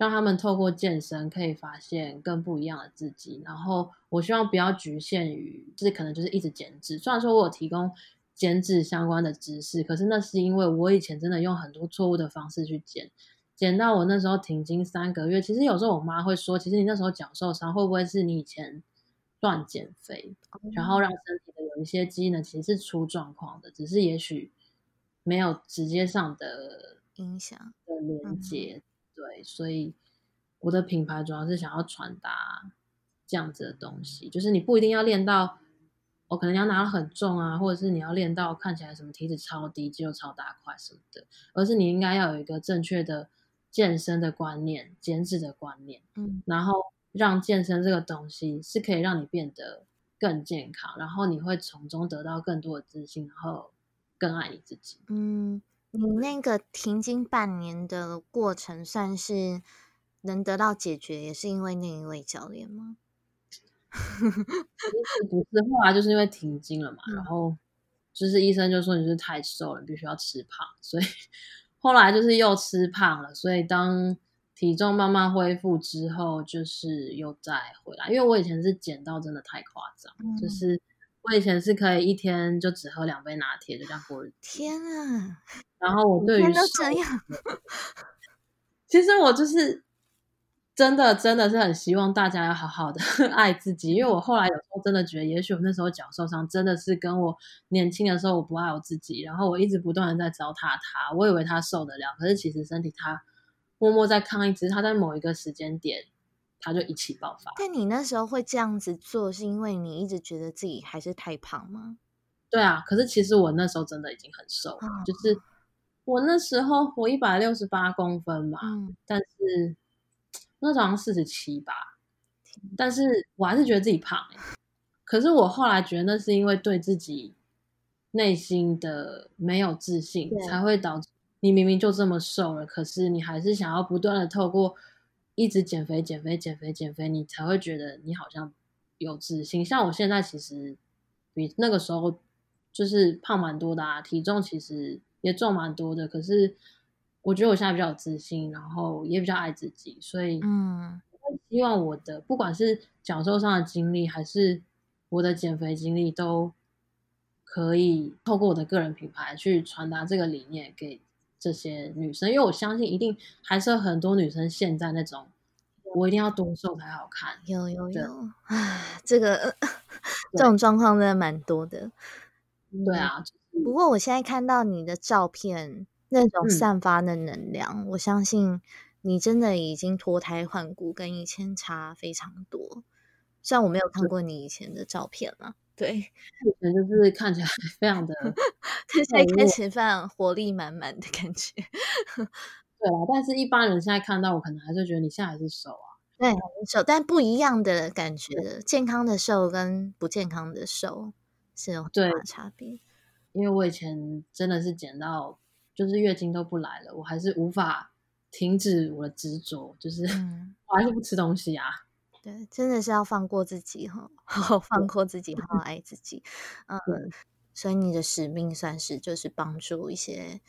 让他们透过健身可以发现更不一样的自己，然后我希望不要局限于，就是可能就是一直减脂。虽然说我有提供减脂相关的知识，可是那是因为我以前真的用很多错误的方式去减，减到我那时候停经三个月。其实有时候我妈会说，其实你那时候脚受伤会不会是你以前乱减肥，然后让身体的有一些机能其实是出状况的，只是也许没有直接上的影响的连接。对，所以我的品牌主要是想要传达这样子的东西，就是你不一定要练到，我可能要拿很重啊，或者是你要练到看起来什么体脂超低、肌肉超大块什么的，而是你应该要有一个正确的健身的观念、减脂的观念，嗯，然后让健身这个东西是可以让你变得更健康，然后你会从中得到更多的自信，然后更爱你自己，嗯。你那个停经半年的过程，算是能得到解决，也是因为那一位教练吗？<laughs> 不是，后来就是因为停经了嘛，然后就是医生就说你是太瘦了，必须要吃胖，所以后来就是又吃胖了，所以当体重慢慢恢复之后，就是又再回来，因为我以前是减到真的太夸张，就是我以前是可以一天就只喝两杯拿铁就这样过日子，天啊！然后我对于都这样，其实我就是真的真的是很希望大家要好好的 <laughs> 爱自己，因为我后来有时候真的觉得，也许我那时候脚受伤真的是跟我年轻的时候我不爱我自己，然后我一直不断的在糟蹋他，我以为他受得了，可是其实身体他默默在抗议，只是他在某一个时间点他就一起爆发。但你那时候会这样子做，是因为你一直觉得自己还是太胖吗？对啊，可是其实我那时候真的已经很瘦了，就是。我那时候我一百六十八公分嘛，但是那时候好像四十七吧，但是我还是觉得自己胖。可是我后来觉得那是因为对自己内心的没有自信，才会导致你明明就这么瘦了，可是你还是想要不断的透过一直减肥、减肥、减肥、减肥，你才会觉得你好像有自信。像我现在其实比那个时候就是胖蛮多的啊，体重其实。也重蛮多的，可是我觉得我现在比较有自信，然后也比较爱自己，所以嗯，希望我的不管是脚受上的经历，还是我的减肥经历，都可以透过我的个人品牌去传达这个理念给这些女生，因为我相信一定还是有很多女生现在那种我一定要多瘦才好看，有有有啊，这个 <laughs> 这种状况真的蛮多的，对啊。不过我现在看到你的照片，那种散发的能量，我相信你真的已经脱胎换骨，跟以前差非常多。虽然我没有看过你以前的照片了，对，以前就是看起来 <laughs> 非常的，<laughs> 现在看起来非常活力满满的感觉。<laughs> 对啊，但是一般人现在看到我，可能还是觉得你现在还是瘦啊，对，瘦，但不一样的感觉，健康的瘦跟不健康的瘦是有很大的差别。因为我以前真的是减到，就是月经都不来了，我还是无法停止我的执着，就是我还是不吃东西啊。对，真的是要放过自己哈，<laughs> 好好放过自己，好好爱自己。嗯，所以你的使命算是就是帮助一些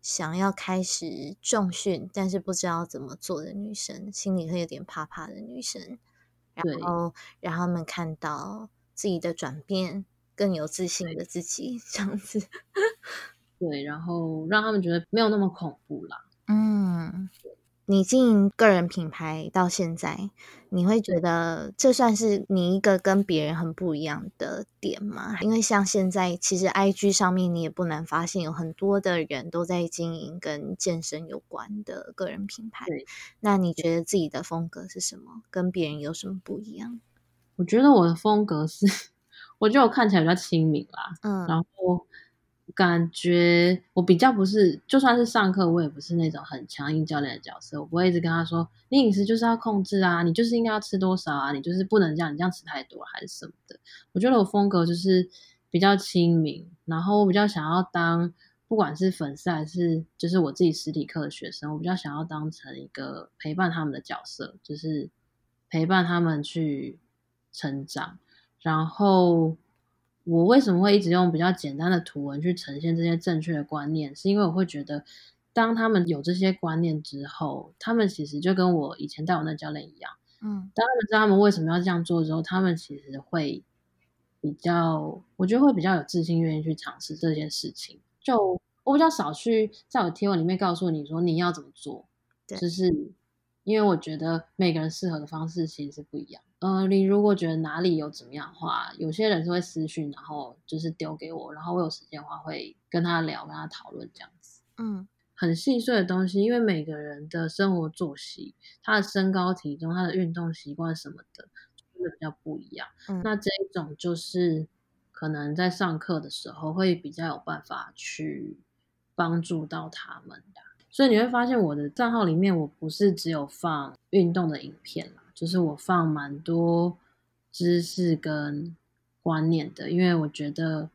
想要开始重训，但是不知道怎么做的女生，心里会有点怕怕的女生，然后让他们看到自己的转变。更有自信的自己，这样子，<laughs> 对，然后让他们觉得没有那么恐怖啦。嗯，你经营个人品牌到现在，你会觉得这算是你一个跟别人很不一样的点吗？因为像现在，其实 IG 上面你也不难发现，有很多的人都在经营跟健身有关的个人品牌。那你觉得自己的风格是什么？跟别人有什么不一样？我觉得我的风格是。<laughs> 我觉得我看起来比较亲民啦，嗯，然后感觉我比较不是，就算是上课，我也不是那种很强硬教练的角色，我不会一直跟他说，你饮食就是要控制啊，你就是应该要吃多少啊，你就是不能这样，你这样吃太多还是什么的。我觉得我风格就是比较亲民，然后我比较想要当，不管是粉丝还是就是我自己实体课的学生，我比较想要当成一个陪伴他们的角色，就是陪伴他们去成长。然后我为什么会一直用比较简单的图文去呈现这些正确的观念？是因为我会觉得，当他们有这些观念之后，他们其实就跟我以前带我那教练一样，嗯，当他们知道他们为什么要这样做之后，他们其实会比较，我觉得会比较有自信，愿意去尝试这件事情。就我比较少去在我贴文里面告诉你说你要怎么做，就是因为我觉得每个人适合的方式其实是不一样。呃，你如果觉得哪里有怎么样的话，有些人是会私讯，然后就是丢给我，然后我有时间的话会跟他聊，跟他讨论这样子。嗯，很细碎的东西，因为每个人的生活作息、他的身高体重、他的运动习惯什么的，真的比较不一样。嗯，那这一种就是可能在上课的时候会比较有办法去帮助到他们的。所以你会发现我的账号里面，我不是只有放运动的影片啦。就是我放蛮多知识跟观念的，因为我觉得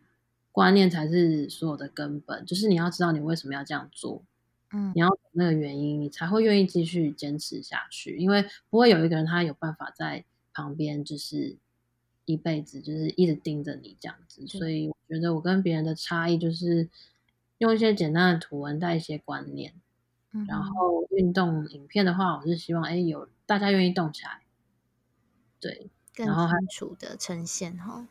观念才是所有的根本。就是你要知道你为什么要这样做，嗯，你要懂那个原因，你才会愿意继续坚持下去。因为不会有一个人他有办法在旁边就是一辈子就是一直盯着你这样子，所以我觉得我跟别人的差异就是用一些简单的图文带一些观念，然后运动影片的话，我是希望哎有大家愿意动起来，对，更清楚的呈现哈，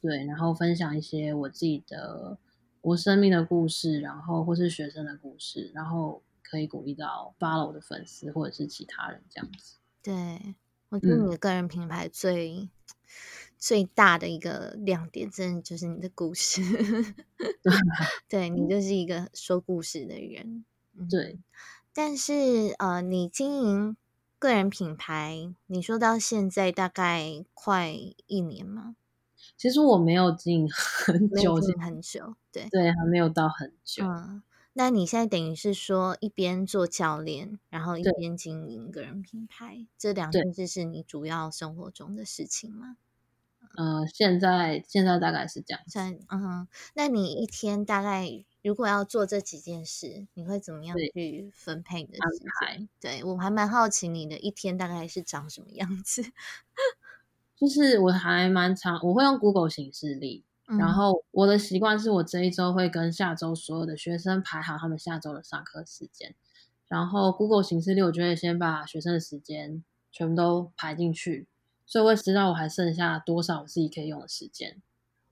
对，然后分享一些我自己的我生命的故事，然后或是学生的故事，然后可以鼓励到 follow 的粉丝或者是其他人这样子。对我觉得你的个人品牌最。最大的一个亮点，真的就是你的故事。<laughs> 对你就是一个说故事的人。对，但是呃，你经营个人品牌，你说到现在大概快一年吗？其实我没有经营很久，很久。对对，还没有到很久。嗯，那你现在等于是说一边做教练，然后一边经营个人品牌，这两件事是你主要生活中的事情吗？呃，现在现在大概是这样。在嗯，那你一天大概如果要做这几件事，你会怎么样去分配你的时间？对我还蛮好奇你的一天大概是长什么样子。<laughs> 就是我还蛮常，我会用 Google 形式历，然后我的习惯是我这一周会跟下周所有的学生排好他们下周的上课时间，然后 Google 形式历，我就会先把学生的时间全部都排进去。所以会知道我还剩下多少我自己可以用的时间，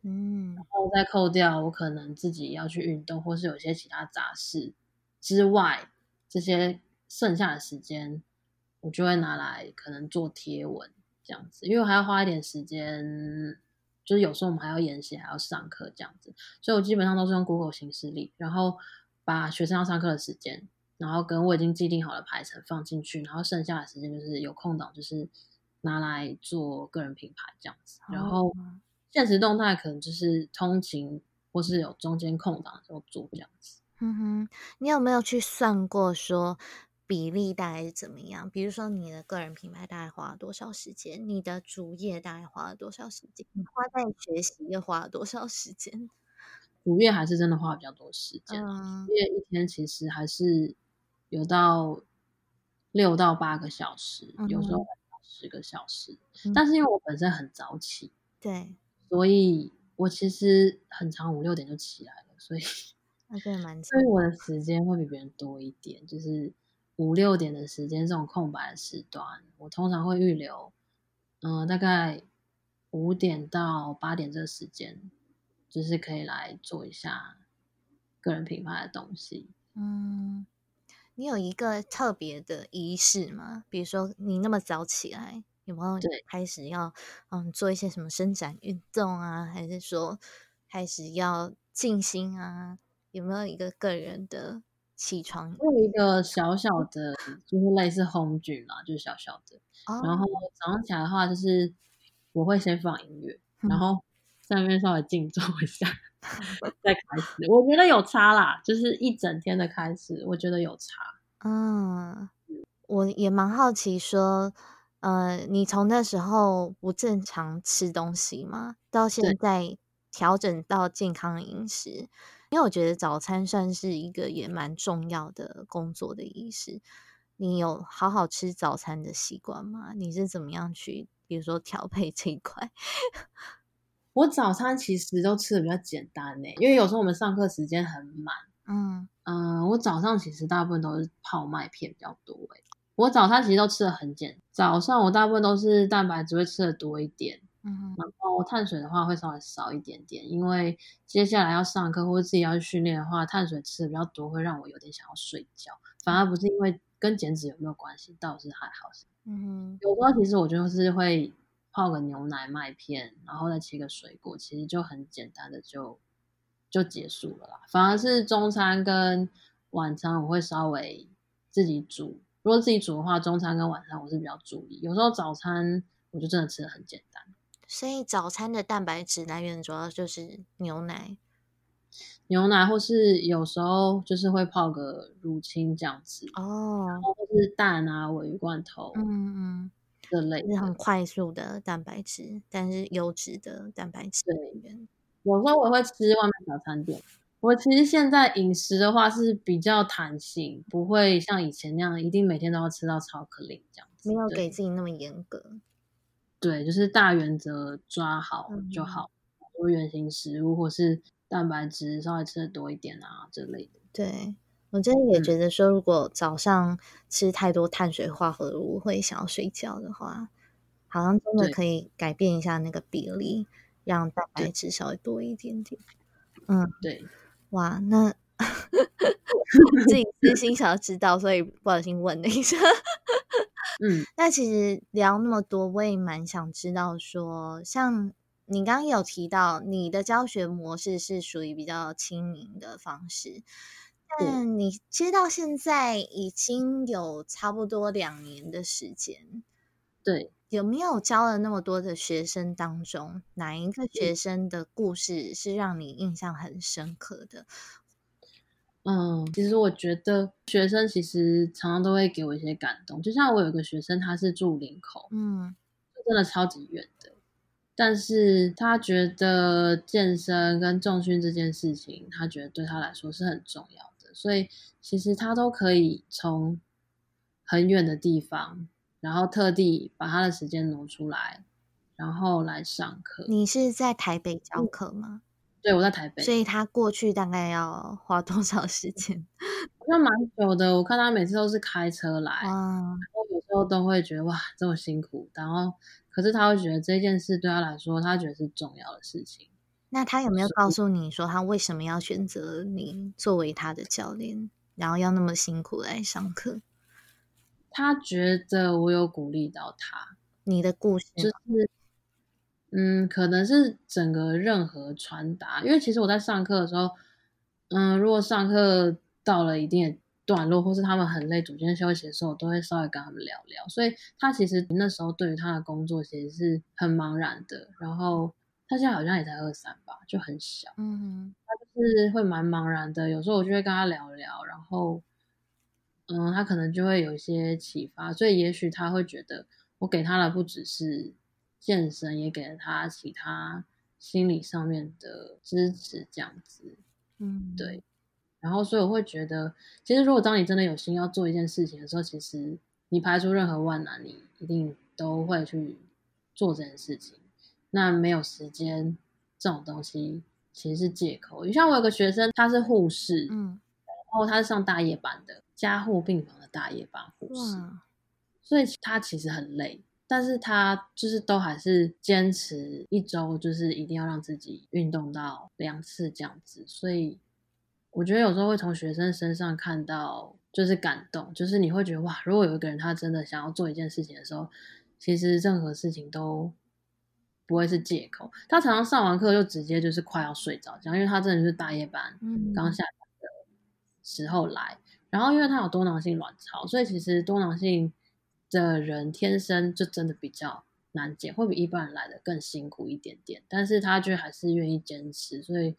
嗯，然后再扣掉我可能自己要去运动或是有些其他杂事之外，这些剩下的时间，我就会拿来可能做贴文这样子，因为我还要花一点时间，就是有时候我们还要研习，还要上课这样子，所以我基本上都是用 Google 形式里，然后把学生要上课的时间，然后跟我已经既定好的排程放进去，然后剩下的时间就是有空档就是。拿来做个人品牌这样子，然后现实动态可能就是通勤或是有中间空档的时候做这样子。嗯哼，你有没有去算过说比例大概是怎么样？比如说你的个人品牌大概花了多少时间？你的主业大概花了多少时间？你花在学习又花了多少时间？主业还是真的花比较多时间，主业一天其实还是有到六到八个小时，有时候。十个小时，但是因为我本身很早起，对，所以我其实很长五六点就起来了，所以 <laughs> 那真的蛮，所以我的时间会比别人多一点，就是五六点的时间这种空白的时段，我通常会预留，嗯，大概五点到八点这个时间，就是可以来做一下个人品牌的东西，嗯。你有一个特别的仪式吗？比如说你那么早起来，有没有开始要嗯做一些什么伸展运动啊？还是说开始要静心啊？有没有一个个人的起床？有一个小小的，就是类似红举嘛，就是小小的。然后早上起来的话，就是我会先放音乐，然后在那边稍微静坐一下。<laughs> 再开始，我觉得有差啦，就是一整天的开始，我觉得有差。嗯，我也蛮好奇，说，呃，你从那时候不正常吃东西嘛，到现在调整到健康饮食，因为我觉得早餐算是一个也蛮重要的工作的仪式。你有好好吃早餐的习惯吗？你是怎么样去，比如说调配这一块？<laughs> 我早餐其实都吃的比较简单呢，因为有时候我们上课时间很满。嗯嗯，我早上其实大部分都是泡麦片比较多诶。我早餐其实都吃的很简，早上我大部分都是蛋白质会吃的多一点，嗯，然后碳水的话会稍微少一点点，因为接下来要上课或者自己要去训练的话，碳水吃的比较多会让我有点想要睡觉，反而不是因为跟减脂有没有关系，倒是还好。嗯，有时候其实我就是会。泡个牛奶麦片，然后再切个水果，其实就很简单的就就结束了啦。反而是中餐跟晚餐，我会稍微自己煮。如果自己煮的话，中餐跟晚餐我是比较注意。有时候早餐我就真的吃的很简单。所以早餐的蛋白质来源主要就是牛奶，牛奶或是有时候就是会泡个乳清这样子哦，然后或是蛋啊、鲔鱼罐头，嗯嗯。是很快速的蛋白质，但是优质的蛋白质来源。有时候我会吃外面早餐店。我其实现在饮食的话是比较弹性，不会像以前那样一定每天都要吃到巧克力这样子。没有给自己那么严格。对，就是大原则抓好就好，多原型食物或是蛋白质稍微吃的多一点啊之类的。对我真的也觉得说，如果早上吃太多碳水化合物会想要睡觉的话，好像真的可以改变一下那个比例，让蛋白质稍微多一点点。嗯，对，哇，那 <laughs> 自己私心想要知道，所以不小心问了一下。嗯，那其实聊那么多，我也蛮想知道说，像你刚刚有提到，你的教学模式是属于比较亲民的方式，但你其实到现在已经有差不多两年的时间，对，有没有教了那么多的学生当中，哪一个学生的故事是让你印象很深刻的？嗯，其实我觉得学生其实常常都会给我一些感动，就像我有一个学生，他是住林口，嗯，真的超级远的，但是他觉得健身跟重训这件事情，他觉得对他来说是很重要的，所以其实他都可以从很远的地方，然后特地把他的时间挪出来，然后来上课。你是在台北教课吗？对，我在台北，所以他过去大概要花多少时间？<laughs> 好像蛮久的。我看他每次都是开车来，然后有时候都会觉得哇，这么辛苦。然后，可是他会觉得这件事对他来说，他觉得是重要的事情。那他有没有告诉你说，他为什么要选择你作为他的教练，然后要那么辛苦来上课？他觉得我有鼓励到他。你的故事就是。嗯，可能是整个任何传达，因为其实我在上课的时候，嗯，如果上课到了一定的段落，或是他们很累，组间休息的时候，我都会稍微跟他们聊聊。所以他其实那时候对于他的工作其实是很茫然的。然后他现在好像也才二三吧，就很小，嗯，他就是会蛮茫然的。有时候我就会跟他聊聊，然后，嗯，他可能就会有一些启发。所以也许他会觉得我给他的不只是。健身也给了他其他心理上面的支持，这样子，嗯，对。然后，所以我会觉得，其实如果当你真的有心要做一件事情的时候，其实你排除任何万难，你一定都会去做这件事情。那没有时间这种东西，其实是借口。你像我有个学生，他是护士，嗯，然后他是上大夜班的，加护病房的大夜班护士，所以他其实很累。但是他就是都还是坚持一周，就是一定要让自己运动到两次这样子。所以我觉得有时候会从学生身上看到，就是感动，就是你会觉得哇，如果有一个人他真的想要做一件事情的时候，其实任何事情都不会是借口。他常常上完课就直接就是快要睡着，这样因为他真的是大夜班，刚下班的时候来，然后因为他有多囊性卵巢，所以其实多囊性。的人天生就真的比较难减，会比一般人来的更辛苦一点点，但是他却还是愿意坚持，所以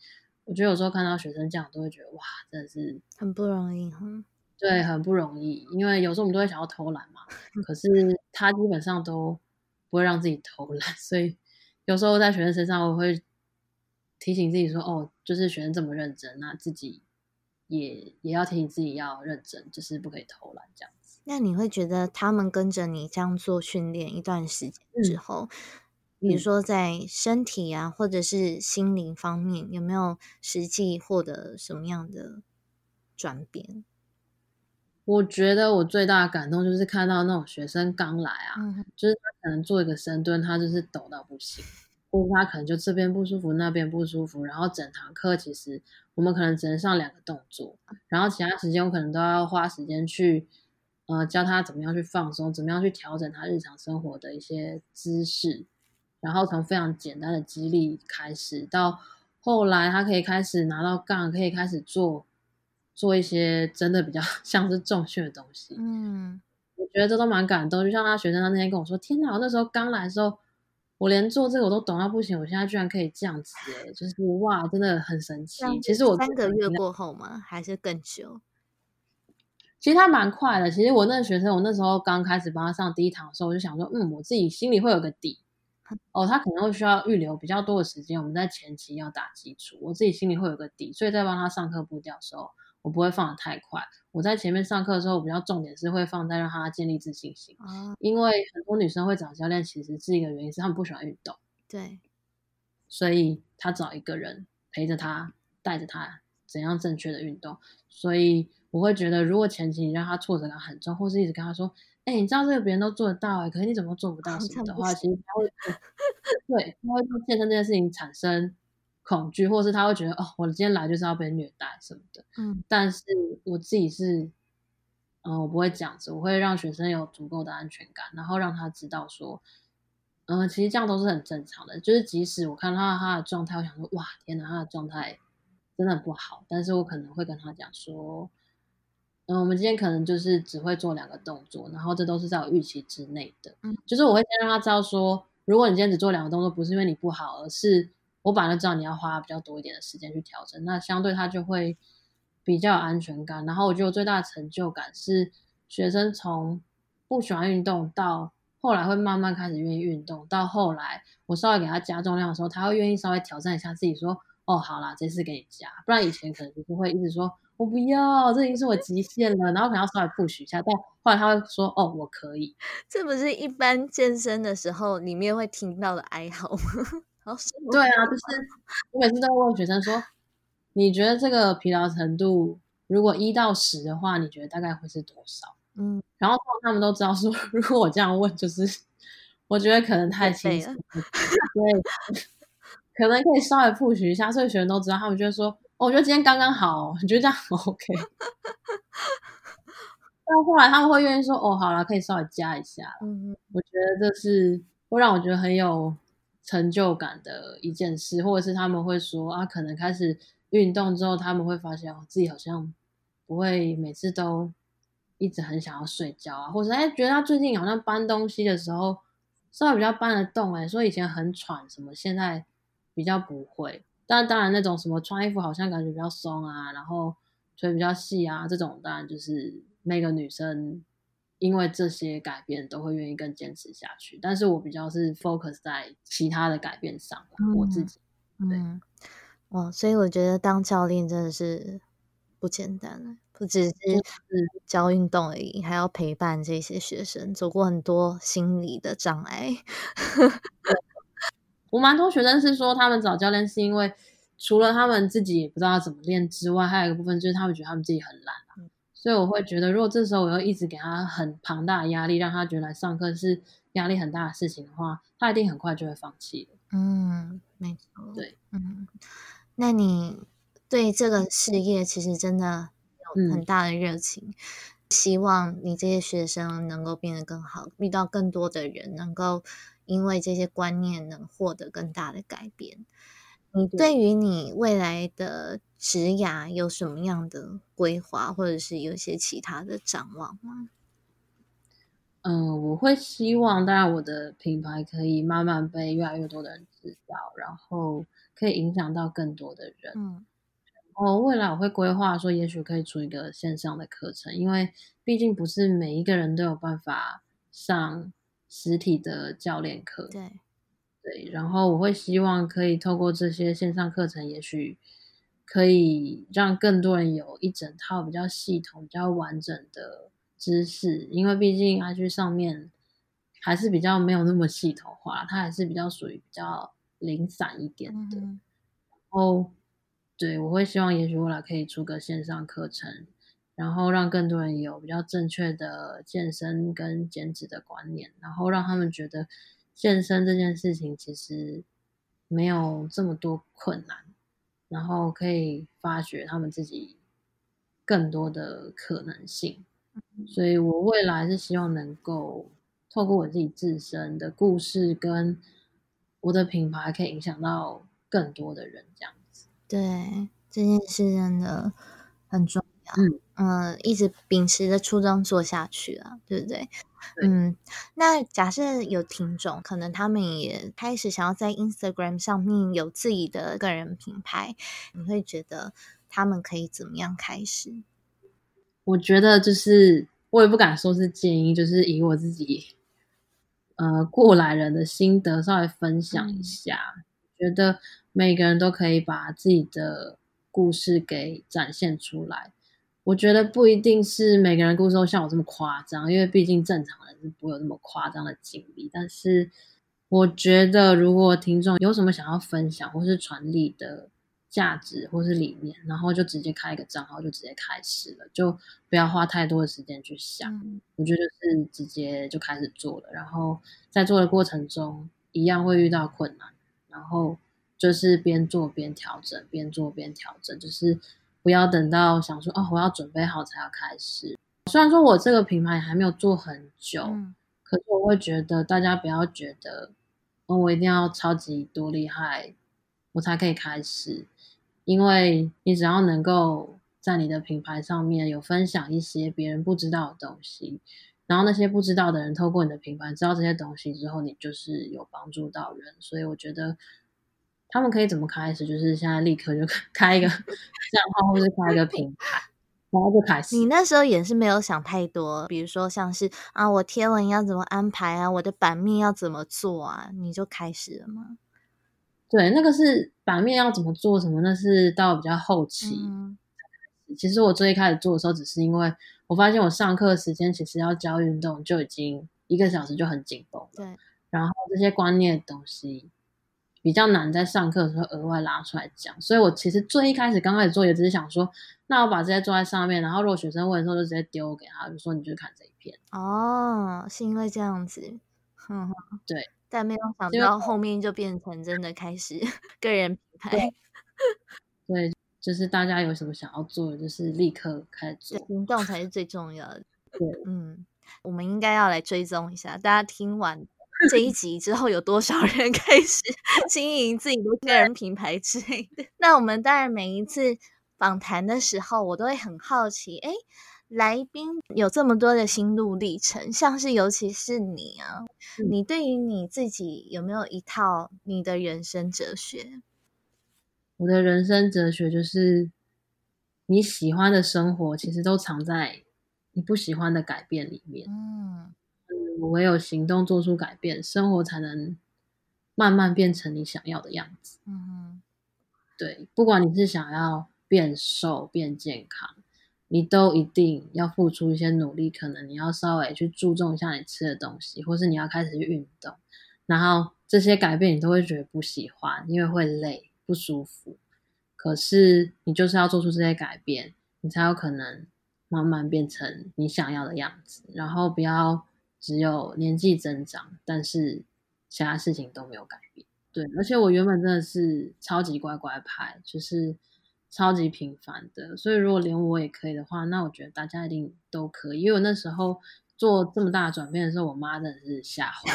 我觉得有时候看到学生这样，都会觉得哇，真的是很不容易哈。对，很不容易，因为有时候我们都会想要偷懒嘛，<laughs> 可是他基本上都不会让自己偷懒，所以有时候在学生身上，我会提醒自己说，哦，就是学生这么认真，那自己也也要提醒自己要认真，就是不可以偷懒这样子。那你会觉得他们跟着你这样做训练一段时间之后，比如说在身体啊，或者是心灵方面，有没有实际获得什么样的转变？我觉得我最大的感动就是看到那种学生刚来啊，就是他可能做一个深蹲，他就是抖到不行，或者他可能就这边不舒服，那边不舒服，然后整堂课其实我们可能只能上两个动作，然后其他时间我可能都要花时间去。呃，教他怎么样去放松，怎么样去调整他日常生活的一些姿势，然后从非常简单的激励开始，到后来他可以开始拿到杠，可以开始做做一些真的比较 <laughs> 像是重训的东西。嗯，我觉得这都蛮感动。就像他学生他那天跟我说：“天哪，我那时候刚来的时候，我连做这个我都懂到不行，我现在居然可以这样子，哎，就是哇，真的很神奇。”其实我三个月过后吗？还是更久？其实他蛮快的。其实我那个学生，我那时候刚开始帮他上第一堂的时候，我就想说，嗯，我自己心里会有个底。哦，他可能会需要预留比较多的时间，我们在前期要打基础，我自己心里会有个底。所以在帮他上课步调的时候，我不会放的太快。我在前面上课的时候，我比较重点是会放在让他建立自信心，因为很多女生会找教练，其实是一个原因是她们不喜欢运动，对，所以她找一个人陪着她，带着她怎样正确的运动。所以我会觉得，如果前期你让她挫折感很重，或是一直跟她说，哎，你知道这个别人都做得到，哎，可是你怎么做不到什么的话，其实他会 <laughs> 对，他会对健身这件事情产生。恐惧，或是他会觉得哦，我今天来就是要被虐待什么的。嗯，但是我自己是，嗯，我不会这样子，我会让学生有足够的安全感，然后让他知道说，嗯，其实这样都是很正常的。就是即使我看到他的状态，我想说，哇，天哪，他的状态真的不好。但是我可能会跟他讲说，嗯，我们今天可能就是只会做两个动作，然后这都是在我预期之内的。嗯，就是我会先让他知道说，如果你今天只做两个动作，不是因为你不好，而是。我本来知道你要花比较多一点的时间去调整，那相对他就会比较有安全感。然后我觉得最大的成就感是学生从不喜欢运动到后来会慢慢开始愿意运动，到后来我稍微给他加重量的时候，他会愿意稍微挑战一下自己，说：“哦，好啦，这次给你加。”不然以前可能就不会一直说：“我不要，这已经是我极限了。”然后可能要稍微 push 一下，但后来他会说：“哦，我可以。<laughs> ”这不是一般健身的时候里面会听到的哀嚎吗？对啊，就是我每次都会问学生说：“你觉得这个疲劳程度，如果一到十的话，你觉得大概会是多少？”嗯，然后他们都知道说，<laughs> 如果我这样问，就是我觉得可能太轻松，对，可能可以稍微复习一下，所以学生都知道，他们就会说：“哦，我觉得今天刚刚好，你觉得这样 OK？” <laughs> 到后来他们会愿意说：“哦，好了，可以稍微加一下。”嗯，我觉得这是会让我觉得很有。成就感的一件事，或者是他们会说啊，可能开始运动之后，他们会发现，自己好像不会每次都一直很想要睡觉啊，或者哎，觉得他最近好像搬东西的时候稍微比较搬得动哎，说以前很喘什么，现在比较不会。但当然那种什么穿衣服好像感觉比较松啊，然后腿比较细啊，这种当然就是每个女生。因为这些改变都会愿意更坚持下去，但是我比较是 focus 在其他的改变上，我自己。嗯，哦，所以我觉得当教练真的是不简单，不只是教运动而已，还要陪伴这些学生走过很多心理的障碍。<laughs> 我蛮多学生是说，他们找教练是因为除了他们自己也不知道怎么练之外，还有一个部分就是他们觉得他们自己很懒。所以我会觉得，如果这时候我又一直给他很庞大的压力，让他觉得来上课是压力很大的事情的话，他一定很快就会放弃了。嗯，没错。对，嗯，那你对这个事业其实真的有很大的热情，希望你这些学生能够变得更好，遇到更多的人，能够因为这些观念能获得更大的改变。你对于你未来的职涯有什么样的规划，或者是有一些其他的展望吗？嗯，我会希望，当然我的品牌可以慢慢被越来越多的人知道，然后可以影响到更多的人。嗯，然后未来我会规划说，也许可以出一个线上的课程，因为毕竟不是每一个人都有办法上实体的教练课。对。对，然后我会希望可以透过这些线上课程，也许可以让更多人有一整套比较系统、比较完整的知识，因为毕竟 IG 上面还是比较没有那么系统化，它还是比较属于比较零散一点的。然后，对我会希望，也许未来可以出个线上课程，然后让更多人有比较正确的健身跟减脂的观念，然后让他们觉得。健身这件事情其实没有这么多困难，然后可以发掘他们自己更多的可能性，所以我未来是希望能够透过我自己自身的故事跟我的品牌，可以影响到更多的人，这样子。对，这件事真的很重要。嗯嗯，一直秉持着初衷做下去啊，对不对？嗯，那假设有听众，可能他们也开始想要在 Instagram 上面有自己的个人品牌，你会觉得他们可以怎么样开始？我觉得就是我也不敢说是建议，就是以我自己呃过来人的心得稍微分享一下，觉得每个人都可以把自己的故事给展现出来。我觉得不一定是每个人故事都像我这么夸张，因为毕竟正常人是不会有那么夸张的经历。但是我觉得，如果听众有什么想要分享或是传递的价值或是理念，然后就直接开一个账号就直接开始了，就不要花太多的时间去想。我觉得是直接就开始做了，然后在做的过程中一样会遇到困难，然后就是边做边调整，边做边调整，就是。不要等到想说哦，我要准备好才要开始。虽然说我这个品牌还没有做很久，可是我会觉得大家不要觉得哦，我一定要超级多厉害，我才可以开始。因为你只要能够在你的品牌上面有分享一些别人不知道的东西，然后那些不知道的人透过你的品牌知道这些东西之后，你就是有帮助到人。所以我觉得。他们可以怎么开始？就是现在立刻就 <laughs> 开一个 <laughs> 账号，或是开一个品牌，然后就开始。你那时候也是没有想太多，比如说像是啊，我贴文要怎么安排啊，我的版面要怎么做啊，你就开始了吗？对，那个是版面要怎么做什么，那是到比较后期。其实我最一开始做的时候，只是因为我发现我上课时间其实要教运动就已经一个小时就很紧绷了。对，然后这些观念的东西。比较难在上课的时候额外拉出来讲，所以我其实最一开始刚开始做也只是想说，那我把这些做在上面，然后如果学生问的时候就直接丢给他，就说你就看这一篇。哦，是因为这样子，对，但没有想到后面就变成真的开始个人品牌。<laughs> 对，就是大家有什么想要做的，就是立刻开始做，行动才是最重要的。<laughs> 对，嗯，我们应该要来追踪一下，大家听完。这一集之后有多少人 <laughs> 开始经营自己的个人品牌之类的？<laughs> 那我们当然每一次访谈的时候，我都会很好奇，哎，来宾有这么多的心路历程，像是尤其是你啊，你对于你自己有没有一套你的人生哲学？我的人生哲学就是，你喜欢的生活其实都藏在你不喜欢的改变里面。嗯。唯有行动做出改变，生活才能慢慢变成你想要的样子。嗯，对，不管你是想要变瘦、变健康，你都一定要付出一些努力。可能你要稍微去注重一下你吃的东西，或是你要开始去运动。然后这些改变你都会觉得不喜欢，因为会累、不舒服。可是你就是要做出这些改变，你才有可能慢慢变成你想要的样子。然后不要。只有年纪增长，但是其他事情都没有改变。对，而且我原本真的是超级乖乖牌，就是超级平凡的。所以如果连我也可以的话，那我觉得大家一定都可以。因为我那时候做这么大的转变的时候，我妈真的是吓坏。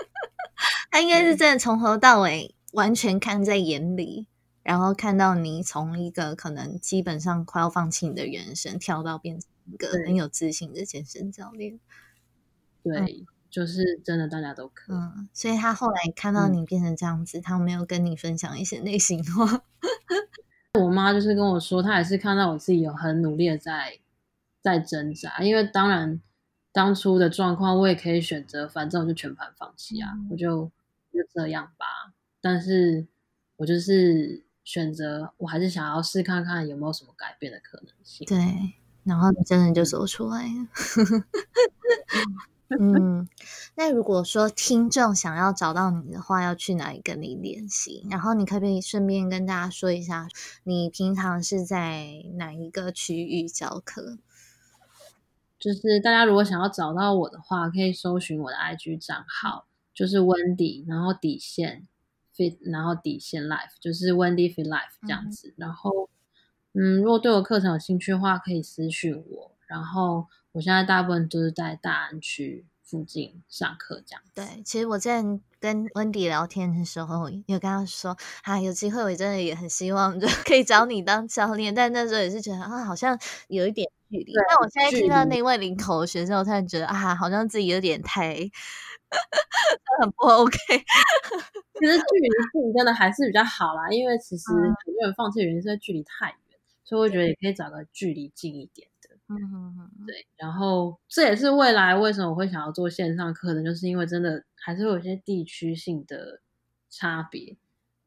<laughs> 她应该是真的从头到尾完全看在眼里，然后看到你从一个可能基本上快要放弃你的人生，跳到变成一个很有自信的健身教练。对，就是真的，大家都可。嗯，所以他后来看到你变成这样子，他没有跟你分享一些内心话。<laughs> 我妈就是跟我说，她也是看到我自己有很努力的在在挣扎。因为当然当初的状况，我也可以选择，反正我就全盘放弃啊，我就就这样吧。但是我就是选择，我还是想要试看看有没有什么改变的可能性。对，然后你真的就走出来了。<laughs> <laughs> 嗯，那如果说听众想要找到你的话，要去哪里跟你联系？然后你可不可以顺便跟大家说一下，你平常是在哪一个区域教课？就是大家如果想要找到我的话，可以搜寻我的 IG 账号，就是 Wendy，然后底线 Fit，然后底线 Life，就是 Wendy Fit Life 这样子。然后，嗯，如果对我课程有兴趣的话，可以私讯我。然后。我现在大部分都是在大安区附近上课，这样。对，其实我在跟温迪聊天的时候，有跟他说，啊，有机会我真的也很希望就 <laughs> 可以找你当教练，但那时候也是觉得啊，好像有一点距离。但我现在听到那位领口的学生，我突然觉得啊，好像自己有点太 <laughs> 很不 OK。<laughs> 其实距离近真的还是比较好啦，因为其实很多人放弃原因是距离太远，所以我觉得也可以找个距离近一点。嗯对，然后这也是未来为什么我会想要做线上课程，就是因为真的还是会有一些地区性的差别。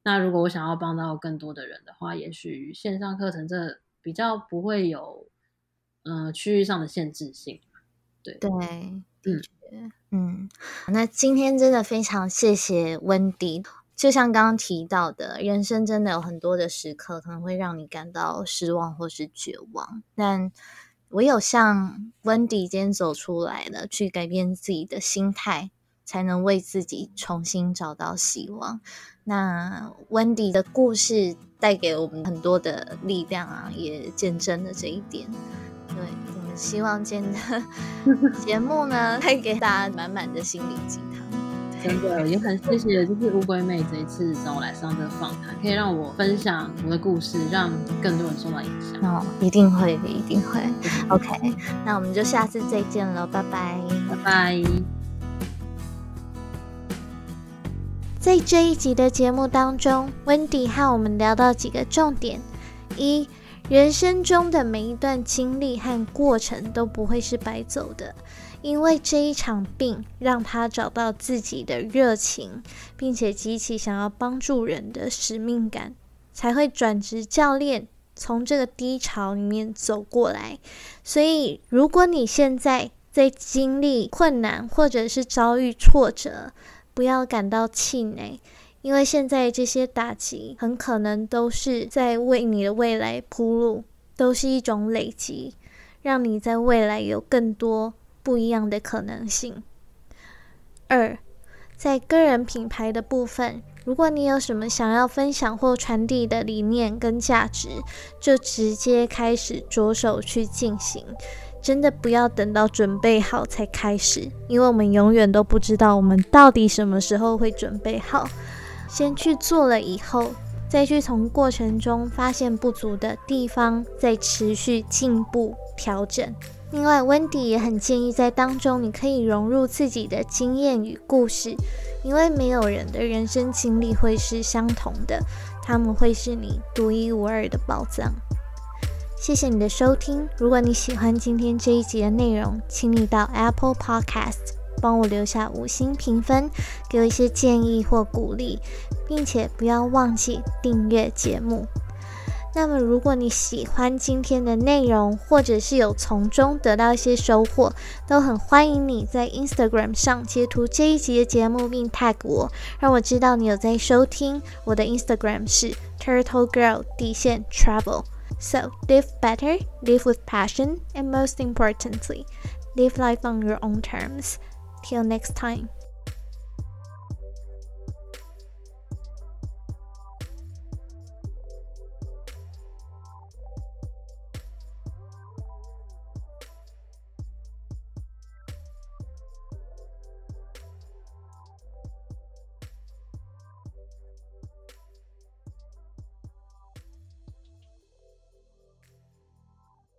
那如果我想要帮到更多的人的话，也许线上课程这比较不会有呃区域上的限制性。对对，的确，嗯，那今天真的非常谢谢温迪。就像刚刚提到的，人生真的有很多的时刻，可能会让你感到失望或是绝望，但唯有像温迪今天走出来了，去改变自己的心态，才能为自己重新找到希望。那温迪的故事带给我们很多的力量啊，也见证了这一点。对我们希望今天的 <laughs> 节目呢，带给大家满满的心灵鸡汤。真的 <laughs> 也很谢谢，就是乌龟妹这一次找我来上这个访谈，可以让我分享我的故事，让更多人受到影响。哦，一定会的，一定会。OK，那我们就下次再见了，拜拜，拜拜。在这一集的节目当中，温迪和我们聊到几个重点：一，人生中的每一段经历和过程都不会是白走的。因为这一场病，让他找到自己的热情，并且激起想要帮助人的使命感，才会转职教练，从这个低潮里面走过来。所以，如果你现在在经历困难或者是遭遇挫折，不要感到气馁，因为现在这些打击很可能都是在为你的未来铺路，都是一种累积，让你在未来有更多。不一样的可能性。二，在个人品牌的部分，如果你有什么想要分享或传递的理念跟价值，就直接开始着手去进行。真的不要等到准备好才开始，因为我们永远都不知道我们到底什么时候会准备好。先去做了以后，再去从过程中发现不足的地方，再持续进步调整。另外，温迪也很建议在当中，你可以融入自己的经验与故事，因为没有人的人生经历会是相同的，他们会是你独一无二的宝藏。谢谢你的收听，如果你喜欢今天这一集的内容，请你到 Apple Podcast 帮我留下五星评分，给我一些建议或鼓励，并且不要忘记订阅节目。那么，如果你喜欢今天的内容，或者是有从中得到一些收获，都很欢迎你在 Instagram 上截图这一集的节目，并 tag 我，让我知道你有在收听。我的 Instagram 是 Turtle Girl 底线 Travel。So live better, live with passion, and most importantly, live life on your own terms. Till next time.